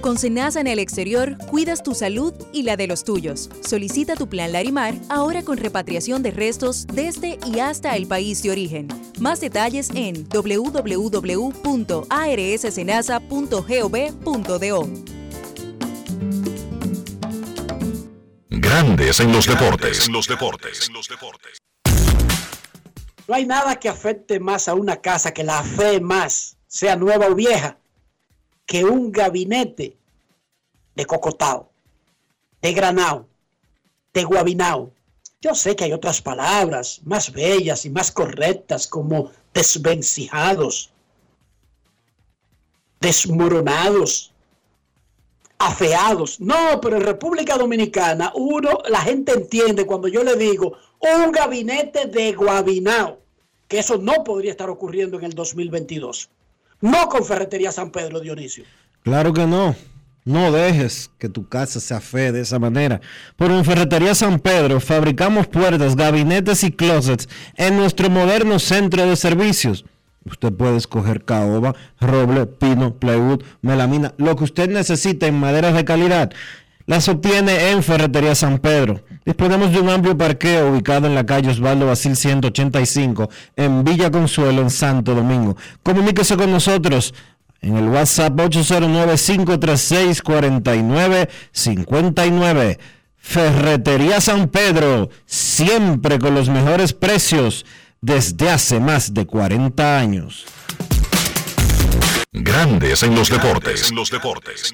Con Senasa en el exterior, cuidas tu salud y la de los tuyos. Solicita tu plan Larimar ahora con repatriación de restos desde y hasta el país de origen. Más detalles en www.arssenasa.gov.do. Grandes en los deportes. En los deportes. No hay nada que afecte más a una casa que la fe más, sea nueva o vieja, que un gabinete de cocotao, de granao, de guabinao. Yo sé que hay otras palabras más bellas y más correctas como desvencijados, desmoronados, afeados. No, pero en República Dominicana uno, la gente entiende cuando yo le digo un gabinete de guabinao, que eso no podría estar ocurriendo en el 2022. No con Ferretería San Pedro, Dionisio. Claro que no. No dejes que tu casa sea fe de esa manera. Por en Ferretería San Pedro fabricamos puertas, gabinetes y closets en nuestro moderno centro de servicios. Usted puede escoger caoba, roble, pino, plywood, melamina, lo que usted necesite en maderas de calidad. Las obtiene en Ferretería San Pedro. Disponemos de un amplio parqueo ubicado en la calle Osvaldo Basil 185 en Villa Consuelo, en Santo Domingo. Comuníquese con nosotros en el WhatsApp 809-536-4959. Ferretería San Pedro, siempre con los mejores precios desde hace más de 40 años. Grandes en los deportes. En los deportes.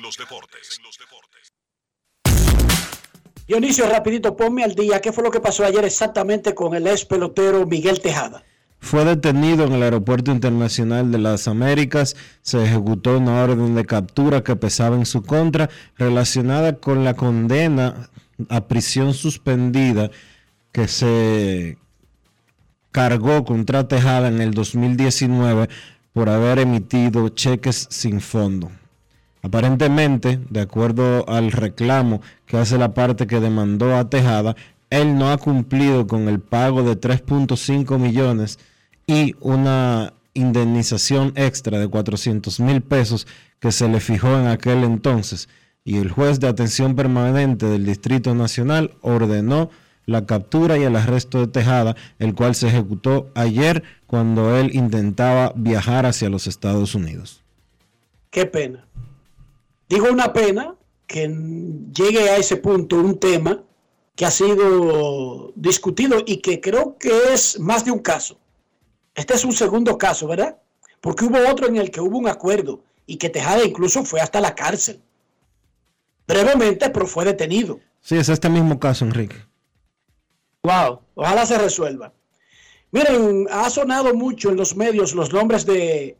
Dionisio, rapidito, ponme al día. ¿Qué fue lo que pasó ayer exactamente con el ex pelotero Miguel Tejada? Fue detenido en el Aeropuerto Internacional de las Américas. Se ejecutó una orden de captura que pesaba en su contra relacionada con la condena a prisión suspendida que se cargó contra Tejada en el 2019 por haber emitido cheques sin fondo. Aparentemente, de acuerdo al reclamo que hace la parte que demandó a Tejada, él no ha cumplido con el pago de 3.5 millones y una indemnización extra de 400 mil pesos que se le fijó en aquel entonces. Y el juez de atención permanente del Distrito Nacional ordenó la captura y el arresto de Tejada, el cual se ejecutó ayer cuando él intentaba viajar hacia los Estados Unidos. Qué pena. Digo una pena que llegue a ese punto un tema que ha sido discutido y que creo que es más de un caso. Este es un segundo caso, ¿verdad? Porque hubo otro en el que hubo un acuerdo y que Tejada incluso fue hasta la cárcel. Brevemente, pero fue detenido. Sí, es este mismo caso, Enrique. Wow, ojalá se resuelva. Miren, ha sonado mucho en los medios los nombres de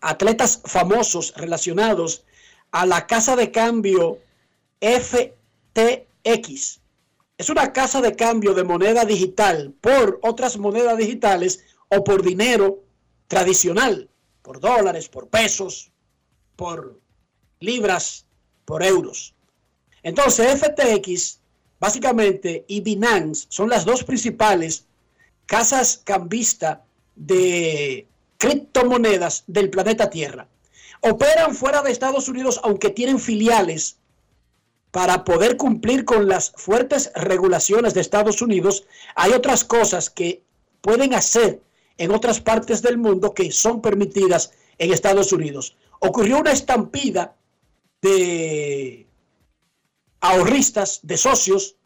atletas famosos relacionados a la casa de cambio FTX. Es una casa de cambio de moneda digital por otras monedas digitales o por dinero tradicional, por dólares, por pesos, por libras, por euros. Entonces, FTX básicamente y Binance son las dos principales casas cambistas de criptomonedas del planeta Tierra. Operan fuera de Estados Unidos aunque tienen filiales para poder cumplir con las fuertes regulaciones de Estados Unidos. Hay otras cosas que pueden hacer en otras partes del mundo que son permitidas en Estados Unidos. Ocurrió una estampida de ahorristas, de socios,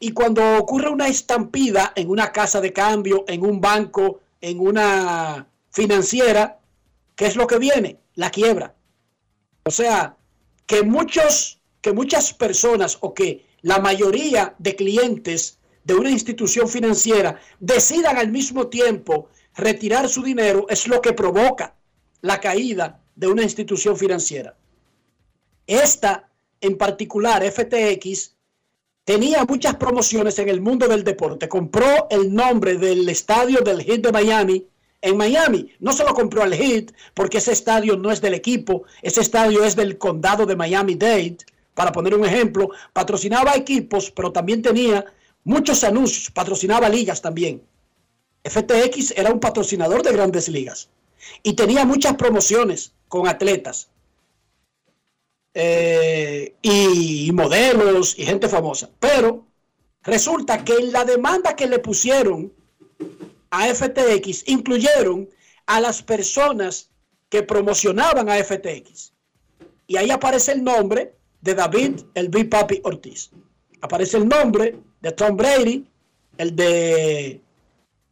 y cuando ocurre una estampida en una casa de cambio, en un banco, en una financiera, ¿qué es lo que viene? La quiebra. O sea, que muchos, que muchas personas o que la mayoría de clientes de una institución financiera decidan al mismo tiempo retirar su dinero es lo que provoca la caída de una institución financiera. Esta en particular FTX, tenía muchas promociones en el mundo del deporte. Compró el nombre del estadio del Heat de Miami en Miami. No solo compró el Heat, porque ese estadio no es del equipo, ese estadio es del condado de Miami-Dade, para poner un ejemplo. Patrocinaba equipos, pero también tenía muchos anuncios, patrocinaba ligas también. FTX era un patrocinador de grandes ligas y tenía muchas promociones con atletas. Eh, y modelos y gente famosa. Pero resulta que en la demanda que le pusieron a FTX incluyeron a las personas que promocionaban a FTX. Y ahí aparece el nombre de David el Big Papi Ortiz. Aparece el nombre de Tom Brady, el de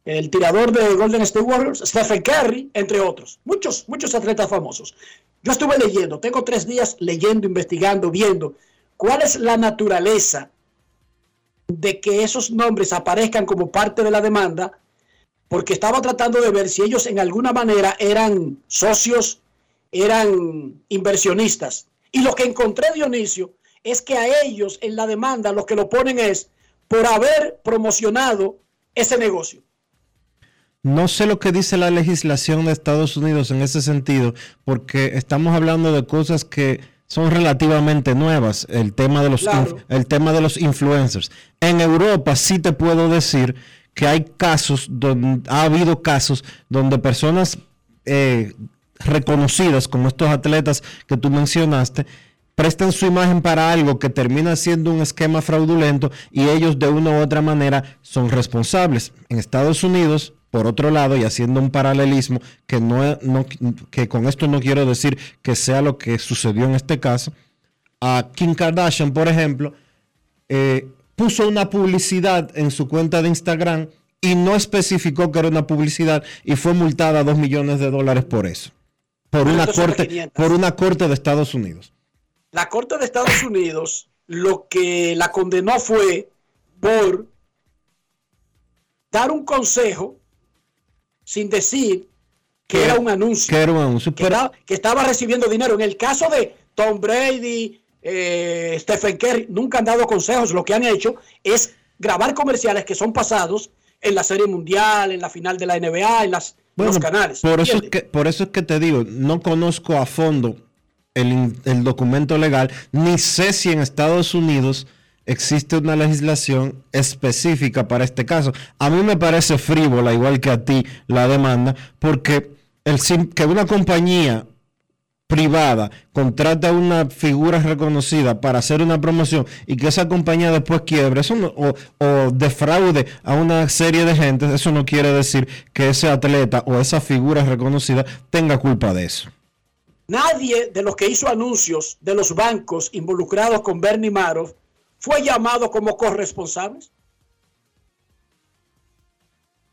el tirador de Golden State Warriors, Stephen Curry, entre otros. Muchos, muchos atletas famosos. Yo estuve leyendo, tengo tres días leyendo, investigando, viendo cuál es la naturaleza de que esos nombres aparezcan como parte de la demanda, porque estaba tratando de ver si ellos en alguna manera eran socios, eran inversionistas. Y lo que encontré, Dionisio, es que a ellos en la demanda lo que lo ponen es por haber promocionado ese negocio. No sé lo que dice la legislación de Estados Unidos en ese sentido, porque estamos hablando de cosas que son relativamente nuevas, el tema de los, el tema de los influencers. En Europa sí te puedo decir que hay casos, donde, ha habido casos donde personas eh, reconocidas como estos atletas que tú mencionaste, prestan su imagen para algo que termina siendo un esquema fraudulento y ellos de una u otra manera son responsables. En Estados Unidos, por otro lado, y haciendo un paralelismo, que, no, que con esto no quiero decir que sea lo que sucedió en este caso, a Kim Kardashian, por ejemplo, eh, puso una publicidad en su cuenta de Instagram y no especificó que era una publicidad y fue multada a 2 millones de dólares por eso. Por una, corte, por una corte de Estados Unidos la Corte de Estados Unidos lo que la condenó fue por dar un consejo sin decir que era un anuncio. Que era un anuncio. Que, estaba, recibiendo dinero. En el caso de Tom Brady, eh, Stephen Curry, nunca han dado consejos. Lo que han hecho es grabar comerciales que son pasados en la Serie Mundial, en la final de la NBA, en las, los canales. Por eso, es que, por eso es que te digo, no conozco a fondo el, documento legal, ni sé si en Estados Unidos existe una legislación específica para este caso. A mí me parece frívola, igual que a ti, la demanda, porque el, que una compañía privada contrate a una figura reconocida para hacer una promoción y que esa compañía después quiebre eso o, o, defraude a una serie de gente, eso no quiere decir que ese atleta o esa figura reconocida tenga culpa de eso. Nadie de los que hizo anuncios de los bancos involucrados con Bernie Madoff fue llamado como corresponsables.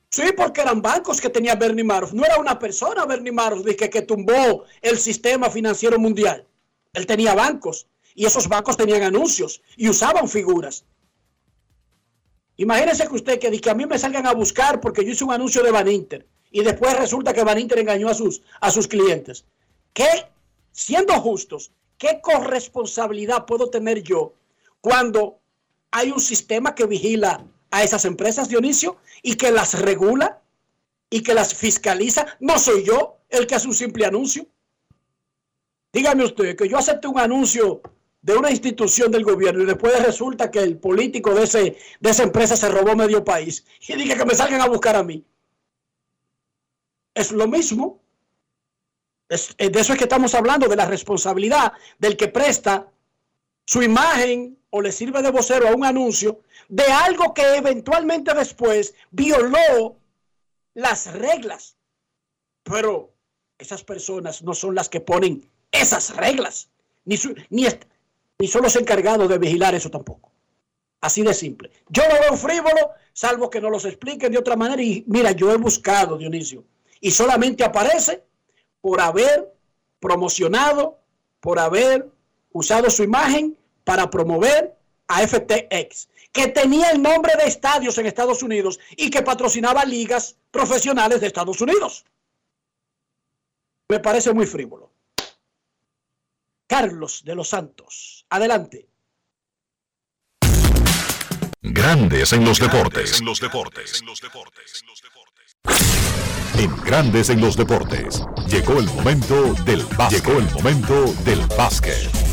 Sí, porque eran bancos que tenía Bernie Madoff. No era una persona Bernie Madoff que, tumbó el sistema financiero mundial. Él tenía bancos y esos bancos tenían anuncios y usaban figuras. Imagínese que usted que, que a mí me salgan a buscar porque yo hice un anuncio de Van Inter y después resulta que Van Inter engañó a sus, a sus clientes. ¿Qué, siendo justos, qué corresponsabilidad puedo tener yo cuando hay un sistema que vigila a esas empresas, Dionisio, y que las regula y que las fiscaliza? No soy yo el que hace un simple anuncio. Dígame usted que yo acepte un anuncio de una institución del gobierno y después resulta que el político de, ese, de esa empresa se robó medio país y diga que me salgan a buscar a mí. Es lo mismo. Eh, de eso es que estamos hablando, de la responsabilidad del que presta su imagen o le sirve de vocero a un anuncio de algo que eventualmente después violó las reglas. Pero esas personas no son las que ponen esas reglas, ni, ni, ni son los encargados de vigilar eso tampoco. Así de simple. Yo no veo frívolo, salvo que no los expliquen de otra manera. Y mira, yo he buscado, Dionisio, y solamente aparece por haber promocionado, por haber usado su imagen para promover a FTX, que tenía el nombre de estadios en Estados Unidos y que patrocinaba ligas profesionales de Estados Unidos. Me parece muy frívolo. Carlos de los Santos, adelante. Grandes en los deportes. En los deportes. En los deportes en Grandes en los Deportes. Llegó el momento del básquet. Llegó el momento del básquet.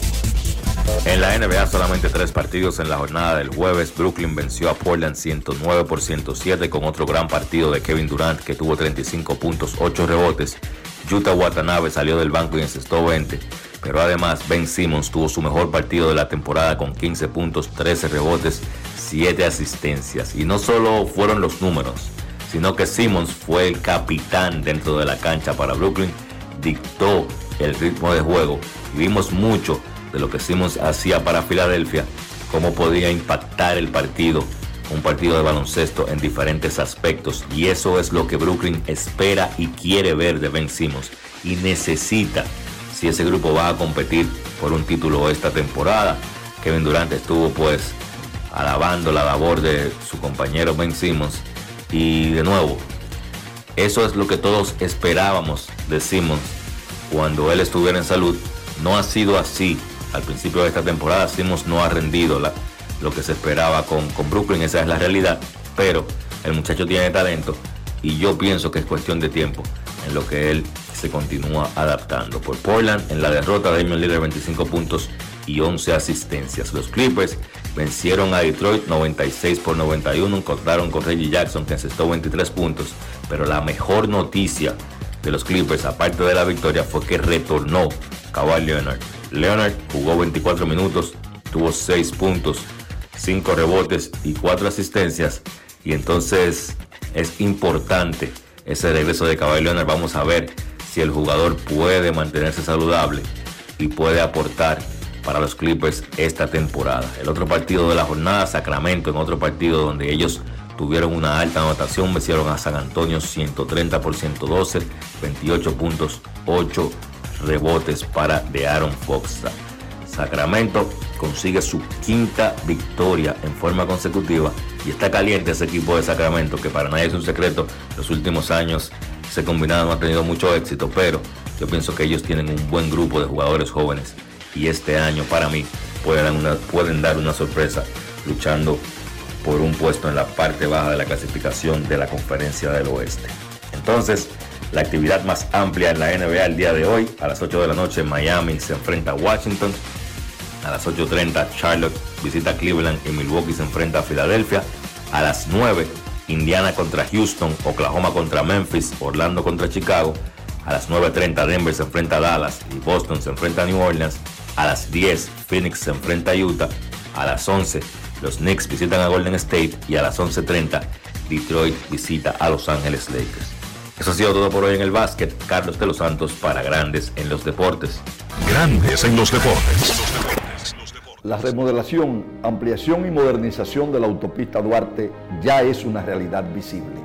En la NBA solamente tres partidos en la jornada del jueves. Brooklyn venció a Portland 109 por 107 con otro gran partido de Kevin Durant que tuvo 35 puntos, 8 rebotes. Utah Watanabe salió del banco y encestó 20. Pero además Ben Simmons tuvo su mejor partido de la temporada con 15 puntos, 13 rebotes, 7 asistencias. Y no solo fueron los números. sino que Simmons fue el capitán dentro de la cancha para Brooklyn, dictó el ritmo de juego y vimos mucho de lo que Simmons hacía para Filadelfia, cómo podía impactar el partido, un partido de baloncesto en diferentes aspectos y eso es lo que Brooklyn espera y quiere ver de Ben Simmons y necesita si ese grupo va a competir por un título esta temporada. Kevin Durant estuvo pues alabando la labor de su compañero Ben Simmons y de nuevo, eso es lo que todos esperábamos de Simmons cuando él estuviera en salud. No ha sido así al principio de esta temporada. Simmons no ha rendido lo que se esperaba con, Brooklyn, esa es la realidad. Pero el muchacho tiene talento y yo pienso que es cuestión de tiempo en lo que él se continúa adaptando. Por Portland, en la derrota, Damian Lillard 25 puntos y 11 asistencias. Los Clippers vencieron a Detroit 96 por 91, contaron con Reggie Jackson que encestó 23 puntos, pero la mejor noticia de los Clippers, aparte de la victoria, fue que retornó Kawhi Leonard. Leonard jugó 24 minutos, tuvo 6 puntos, 5 rebotes y 4 asistencias, y entonces es importante ese regreso de Kawhi Leonard. Vamos a ver si el jugador puede mantenerse saludable y puede aportar para los Clippers esta temporada. El otro partido de la jornada, Sacramento, en otro partido donde ellos tuvieron una alta anotación, vencieron a San Antonio 130 por 112, 28 puntos, 8 rebotes para de Aaron Fox. Sacramento consigue su quinta victoria en forma consecutiva y está caliente ese equipo de Sacramento, que para nadie es un secreto, los últimos años se combinado no ha tenido mucho éxito, pero yo pienso que ellos tienen un buen grupo de jugadores jóvenes y este año para mí pueden, pueden dar una sorpresa luchando por un puesto en la parte baja de la clasificación de la conferencia del oeste. Entonces, la actividad más amplia en la NBA el día de hoy, a las 8 de la noche Miami se enfrenta a Washington, a las 8.30 Charlotte visita Cleveland y Milwaukee se enfrenta a Filadelfia, a las 9 Indiana contra Houston, Oklahoma contra Memphis, Orlando contra Chicago, a las 9.30 Denver se enfrenta a Dallas y Boston se enfrenta a New Orleans, a las 10 Phoenix se enfrenta a Utah, a las 11 los Knicks visitan a Golden State. Y a las 11.30 Detroit visita a Los Ángeles Lakers. Eso ha sido todo por hoy en el básquet. Carlos de los Santos para Grandes en los Deportes. Grandes en los Deportes. La remodelación, ampliación y modernización de la autopista Duarte ya es una realidad visible.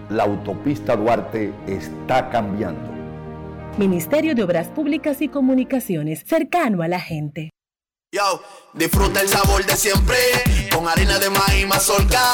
La autopista Duarte está cambiando. Ministerio de Obras Públicas y Comunicaciones, cercano a la gente. Yo, disfruta el sabor de siempre, con harina de maíz mazorca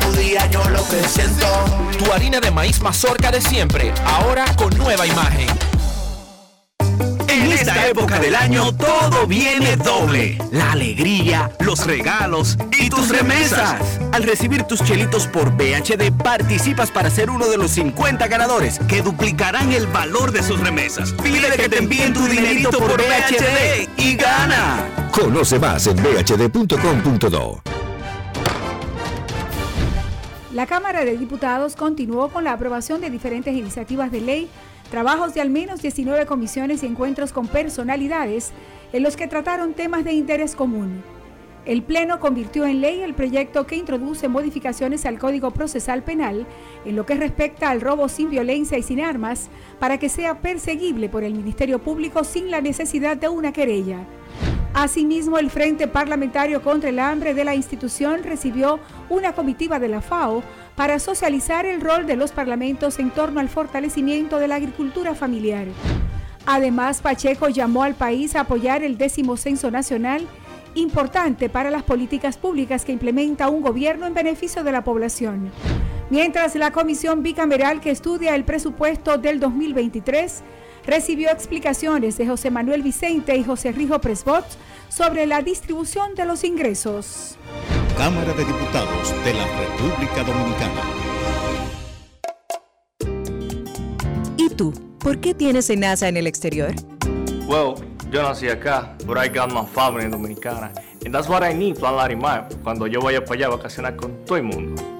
Tu día, yo lo que siento. Tu harina de maíz mazorca de siempre, ahora con nueva imagen. En esta época del año todo viene doble. La alegría, los regalos y tus remesas. Al recibir tus chelitos por BHD participas para ser uno de los 50 ganadores que duplicarán el valor de sus remesas. Pide que te envíen tu dinerito por BHD y gana. Conoce más en bhd.com.do. La Cámara de Diputados continuó con la aprobación de diferentes iniciativas de ley, trabajos de al menos 19 comisiones y encuentros con personalidades en los que trataron temas de interés común. El Pleno convirtió en ley el proyecto que introduce modificaciones al Código Procesal Penal en lo que respecta al robo sin violencia y sin armas para que sea perseguible por el Ministerio Público sin la necesidad de una querella. Asimismo, el Frente Parlamentario contra el Hambre de la institución recibió una comitiva de la FAO para socializar el rol de los parlamentos en torno al fortalecimiento de la agricultura familiar. Además, Pacheco llamó al país a apoyar el décimo censo nacional, importante para las políticas públicas que implementa un gobierno en beneficio de la población. Mientras la comisión bicameral que estudia el presupuesto del 2023 recibió explicaciones de José Manuel Vicente y José Rijo Presbot sobre la distribución de los ingresos. Cámara de Diputados de la República Dominicana. ¿Y tú? ¿Por qué tienes NASA en el exterior? Well, yo nací acá, but I got my family dominicana. And that's what I need, Plan Larimar, cuando yo vaya para allá a vacacionar con todo el mundo.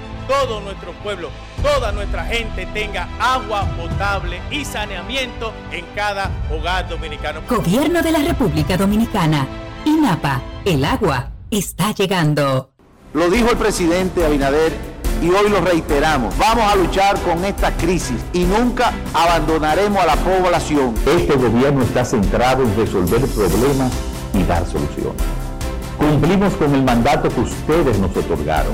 todo nuestro pueblo, toda nuestra gente tenga agua potable y saneamiento en cada hogar dominicano. Gobierno de la República Dominicana. INAPA, el agua está llegando. Lo dijo el presidente Abinader y hoy lo reiteramos. Vamos a luchar con esta crisis y nunca abandonaremos a la población. Este gobierno está centrado en resolver problemas y dar soluciones. Cumplimos con el mandato que ustedes nos otorgaron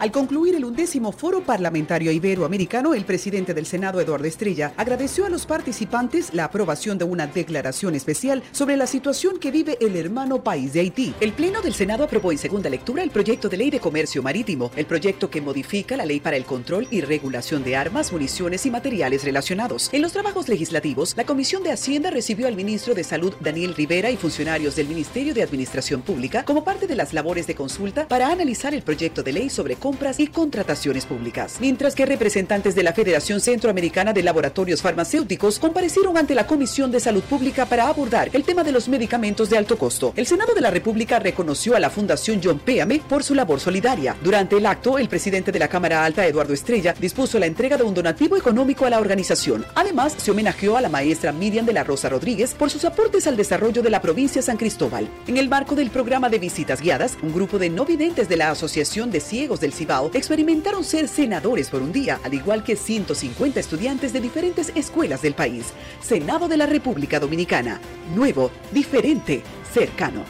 Al concluir el undécimo Foro Parlamentario Iberoamericano, el presidente del Senado, Eduardo Estrella, agradeció a los participantes la aprobación de una declaración especial sobre la situación que vive el hermano país de Haití. El Pleno del Senado aprobó en segunda lectura el proyecto de ley de comercio marítimo, el proyecto que modifica la ley para el control y regulación de armas, municiones y materiales relacionados. En los trabajos legislativos, la Comisión de Hacienda recibió al ministro de Salud, Daniel Rivera, y funcionarios del Ministerio de Administración Pública como parte de las labores de consulta para analizar el proyecto de ley sobre compras y contrataciones públicas. Mientras que representantes de la Federación Centroamericana de Laboratorios Farmacéuticos comparecieron ante la Comisión de Salud Pública para abordar el tema de los medicamentos de alto costo. El Senado de la República reconoció a la Fundación John Péame por su labor solidaria. Durante el acto, el presidente de la Cámara Alta, Eduardo Estrella, dispuso la entrega de un donativo económico a la organización. Además, se homenajeó a la maestra Miriam de la Rosa Rodríguez por sus aportes al desarrollo de la provincia San Cristóbal. En el marco del programa de visitas guiadas, un grupo de no videntes de la Asociación de Ciegos del Cibao experimentaron ser senadores por un día, al igual que 150 estudiantes de diferentes escuelas del país. Senado de la República Dominicana. Nuevo, diferente, cercano.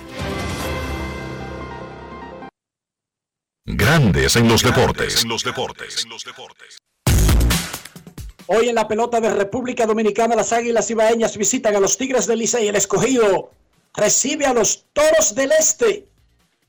Grandes en los deportes. Hoy en la pelota de República Dominicana, las Águilas Ibaeñas visitan a los Tigres del Licey. El escogido recibe a los Toros del Este,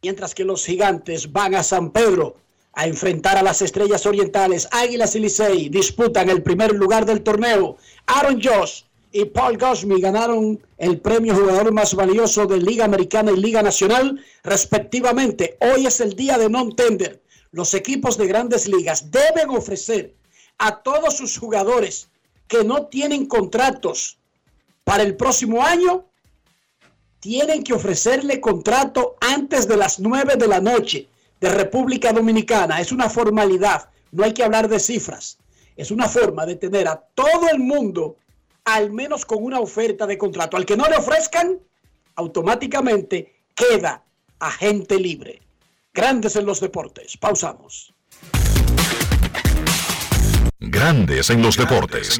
mientras que los Gigantes van a San Pedro a enfrentar a las Estrellas Orientales. Águilas y Licey disputan el primer lugar del torneo. Aaron Josh y Paul Gosmi ganaron el premio jugador más valioso de Liga Americana y Liga Nacional, respectivamente. Hoy es el día de non-tender. Los equipos de grandes ligas deben ofrecer a todos sus jugadores que no tienen contratos para el próximo año, tienen que ofrecerle contrato antes de las 9 de la noche de República Dominicana. Es una formalidad, no hay que hablar de cifras. Es una forma de tener a todo el mundo al menos con una oferta de contrato. Al que no le ofrezcan, automáticamente queda agente libre. Grandes en los deportes. Pausamos. Grandes en los deportes.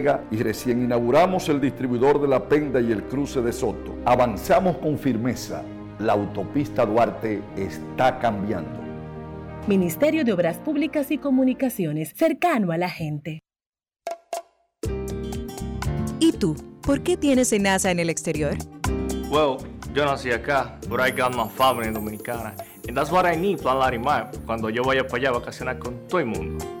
y recién inauguramos el distribuidor de La Penda y el cruce de Soto. Avanzamos con firmeza la autopista Duarte está cambiando. Ministerio de Obras Públicas y Comunicaciones, cercano a la gente. ¿Y tú? ¿Por qué tienes NASA en el exterior? Well, yo nací acá, but I got my family dominicana. And that's what I need, Plan Larimar, cuando yo vaya para allá a vacacionar con todo el mundo.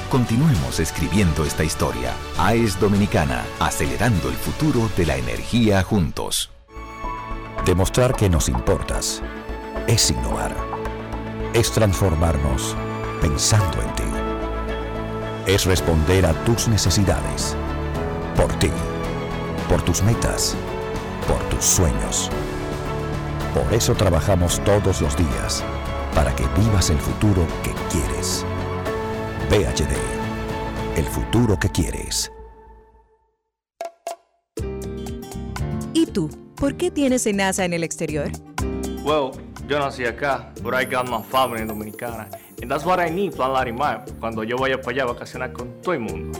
Continuemos escribiendo esta historia. AES Dominicana, acelerando el futuro de la energía juntos. Demostrar que nos importas es innovar. Es transformarnos pensando en ti. Es responder a tus necesidades. Por ti. Por tus metas. Por tus sueños. Por eso trabajamos todos los días, para que vivas el futuro que quieres. PHD, el futuro que quieres. ¿Y tú? ¿Por qué tienes NASA en el exterior? Well, yo nací acá, but I got my family dominicana. And that's what I need, Plan Larimar, cuando yo vaya para allá a vacacionar con todo el mundo.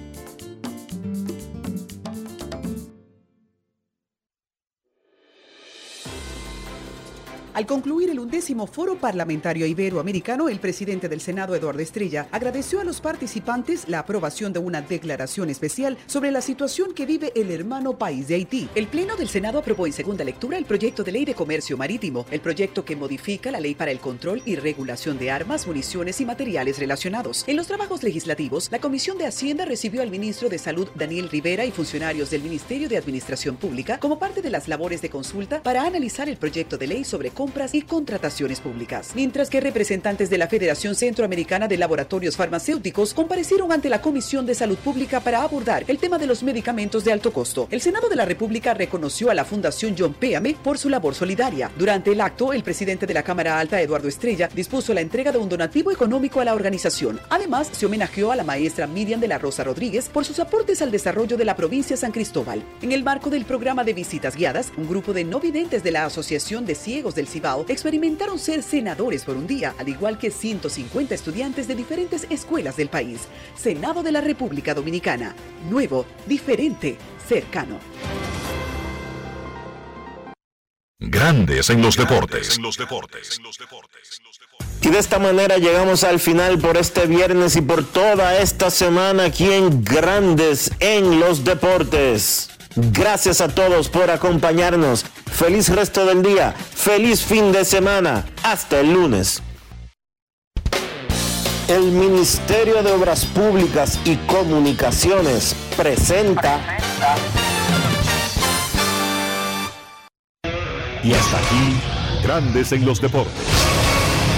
Al concluir el undécimo Foro Parlamentario Iberoamericano, el presidente del Senado, Eduardo Estrella, agradeció a los participantes la aprobación de una declaración especial sobre la situación que vive el hermano país de Haití. El Pleno del Senado aprobó en segunda lectura el proyecto de ley de comercio marítimo, el proyecto que modifica la ley para el control y regulación de armas, municiones y materiales relacionados. En los trabajos legislativos, la Comisión de Hacienda recibió al ministro de Salud, Daniel Rivera, y funcionarios del Ministerio de Administración Pública como parte de las labores de consulta para analizar el proyecto de ley sobre compras y contrataciones públicas. Mientras que representantes de la Federación Centroamericana de Laboratorios Farmacéuticos comparecieron ante la Comisión de Salud Pública para abordar el tema de los medicamentos de alto costo. El Senado de la República reconoció a la Fundación John Péame por su labor solidaria. Durante el acto, el presidente de la Cámara Alta, Eduardo Estrella, dispuso la entrega de un donativo económico a la organización. Además, se homenajeó a la maestra Miriam de la Rosa Rodríguez por sus aportes al desarrollo de la provincia San Cristóbal. En el marco del programa de visitas guiadas, un grupo de no videntes de la Asociación de Ciegos del Cibao experimentaron ser senadores por un día, al igual que 150 estudiantes de diferentes escuelas del país. Senado de la República Dominicana. Nuevo, diferente, cercano. Grandes en los deportes. Y de esta manera llegamos al final por este viernes y por toda esta semana aquí en Grandes en los Deportes. Gracias a todos por acompañarnos. Feliz resto del día. Feliz fin de semana. Hasta el lunes. El Ministerio de Obras Públicas y Comunicaciones presenta. Y hasta aquí, Grandes en los Deportes.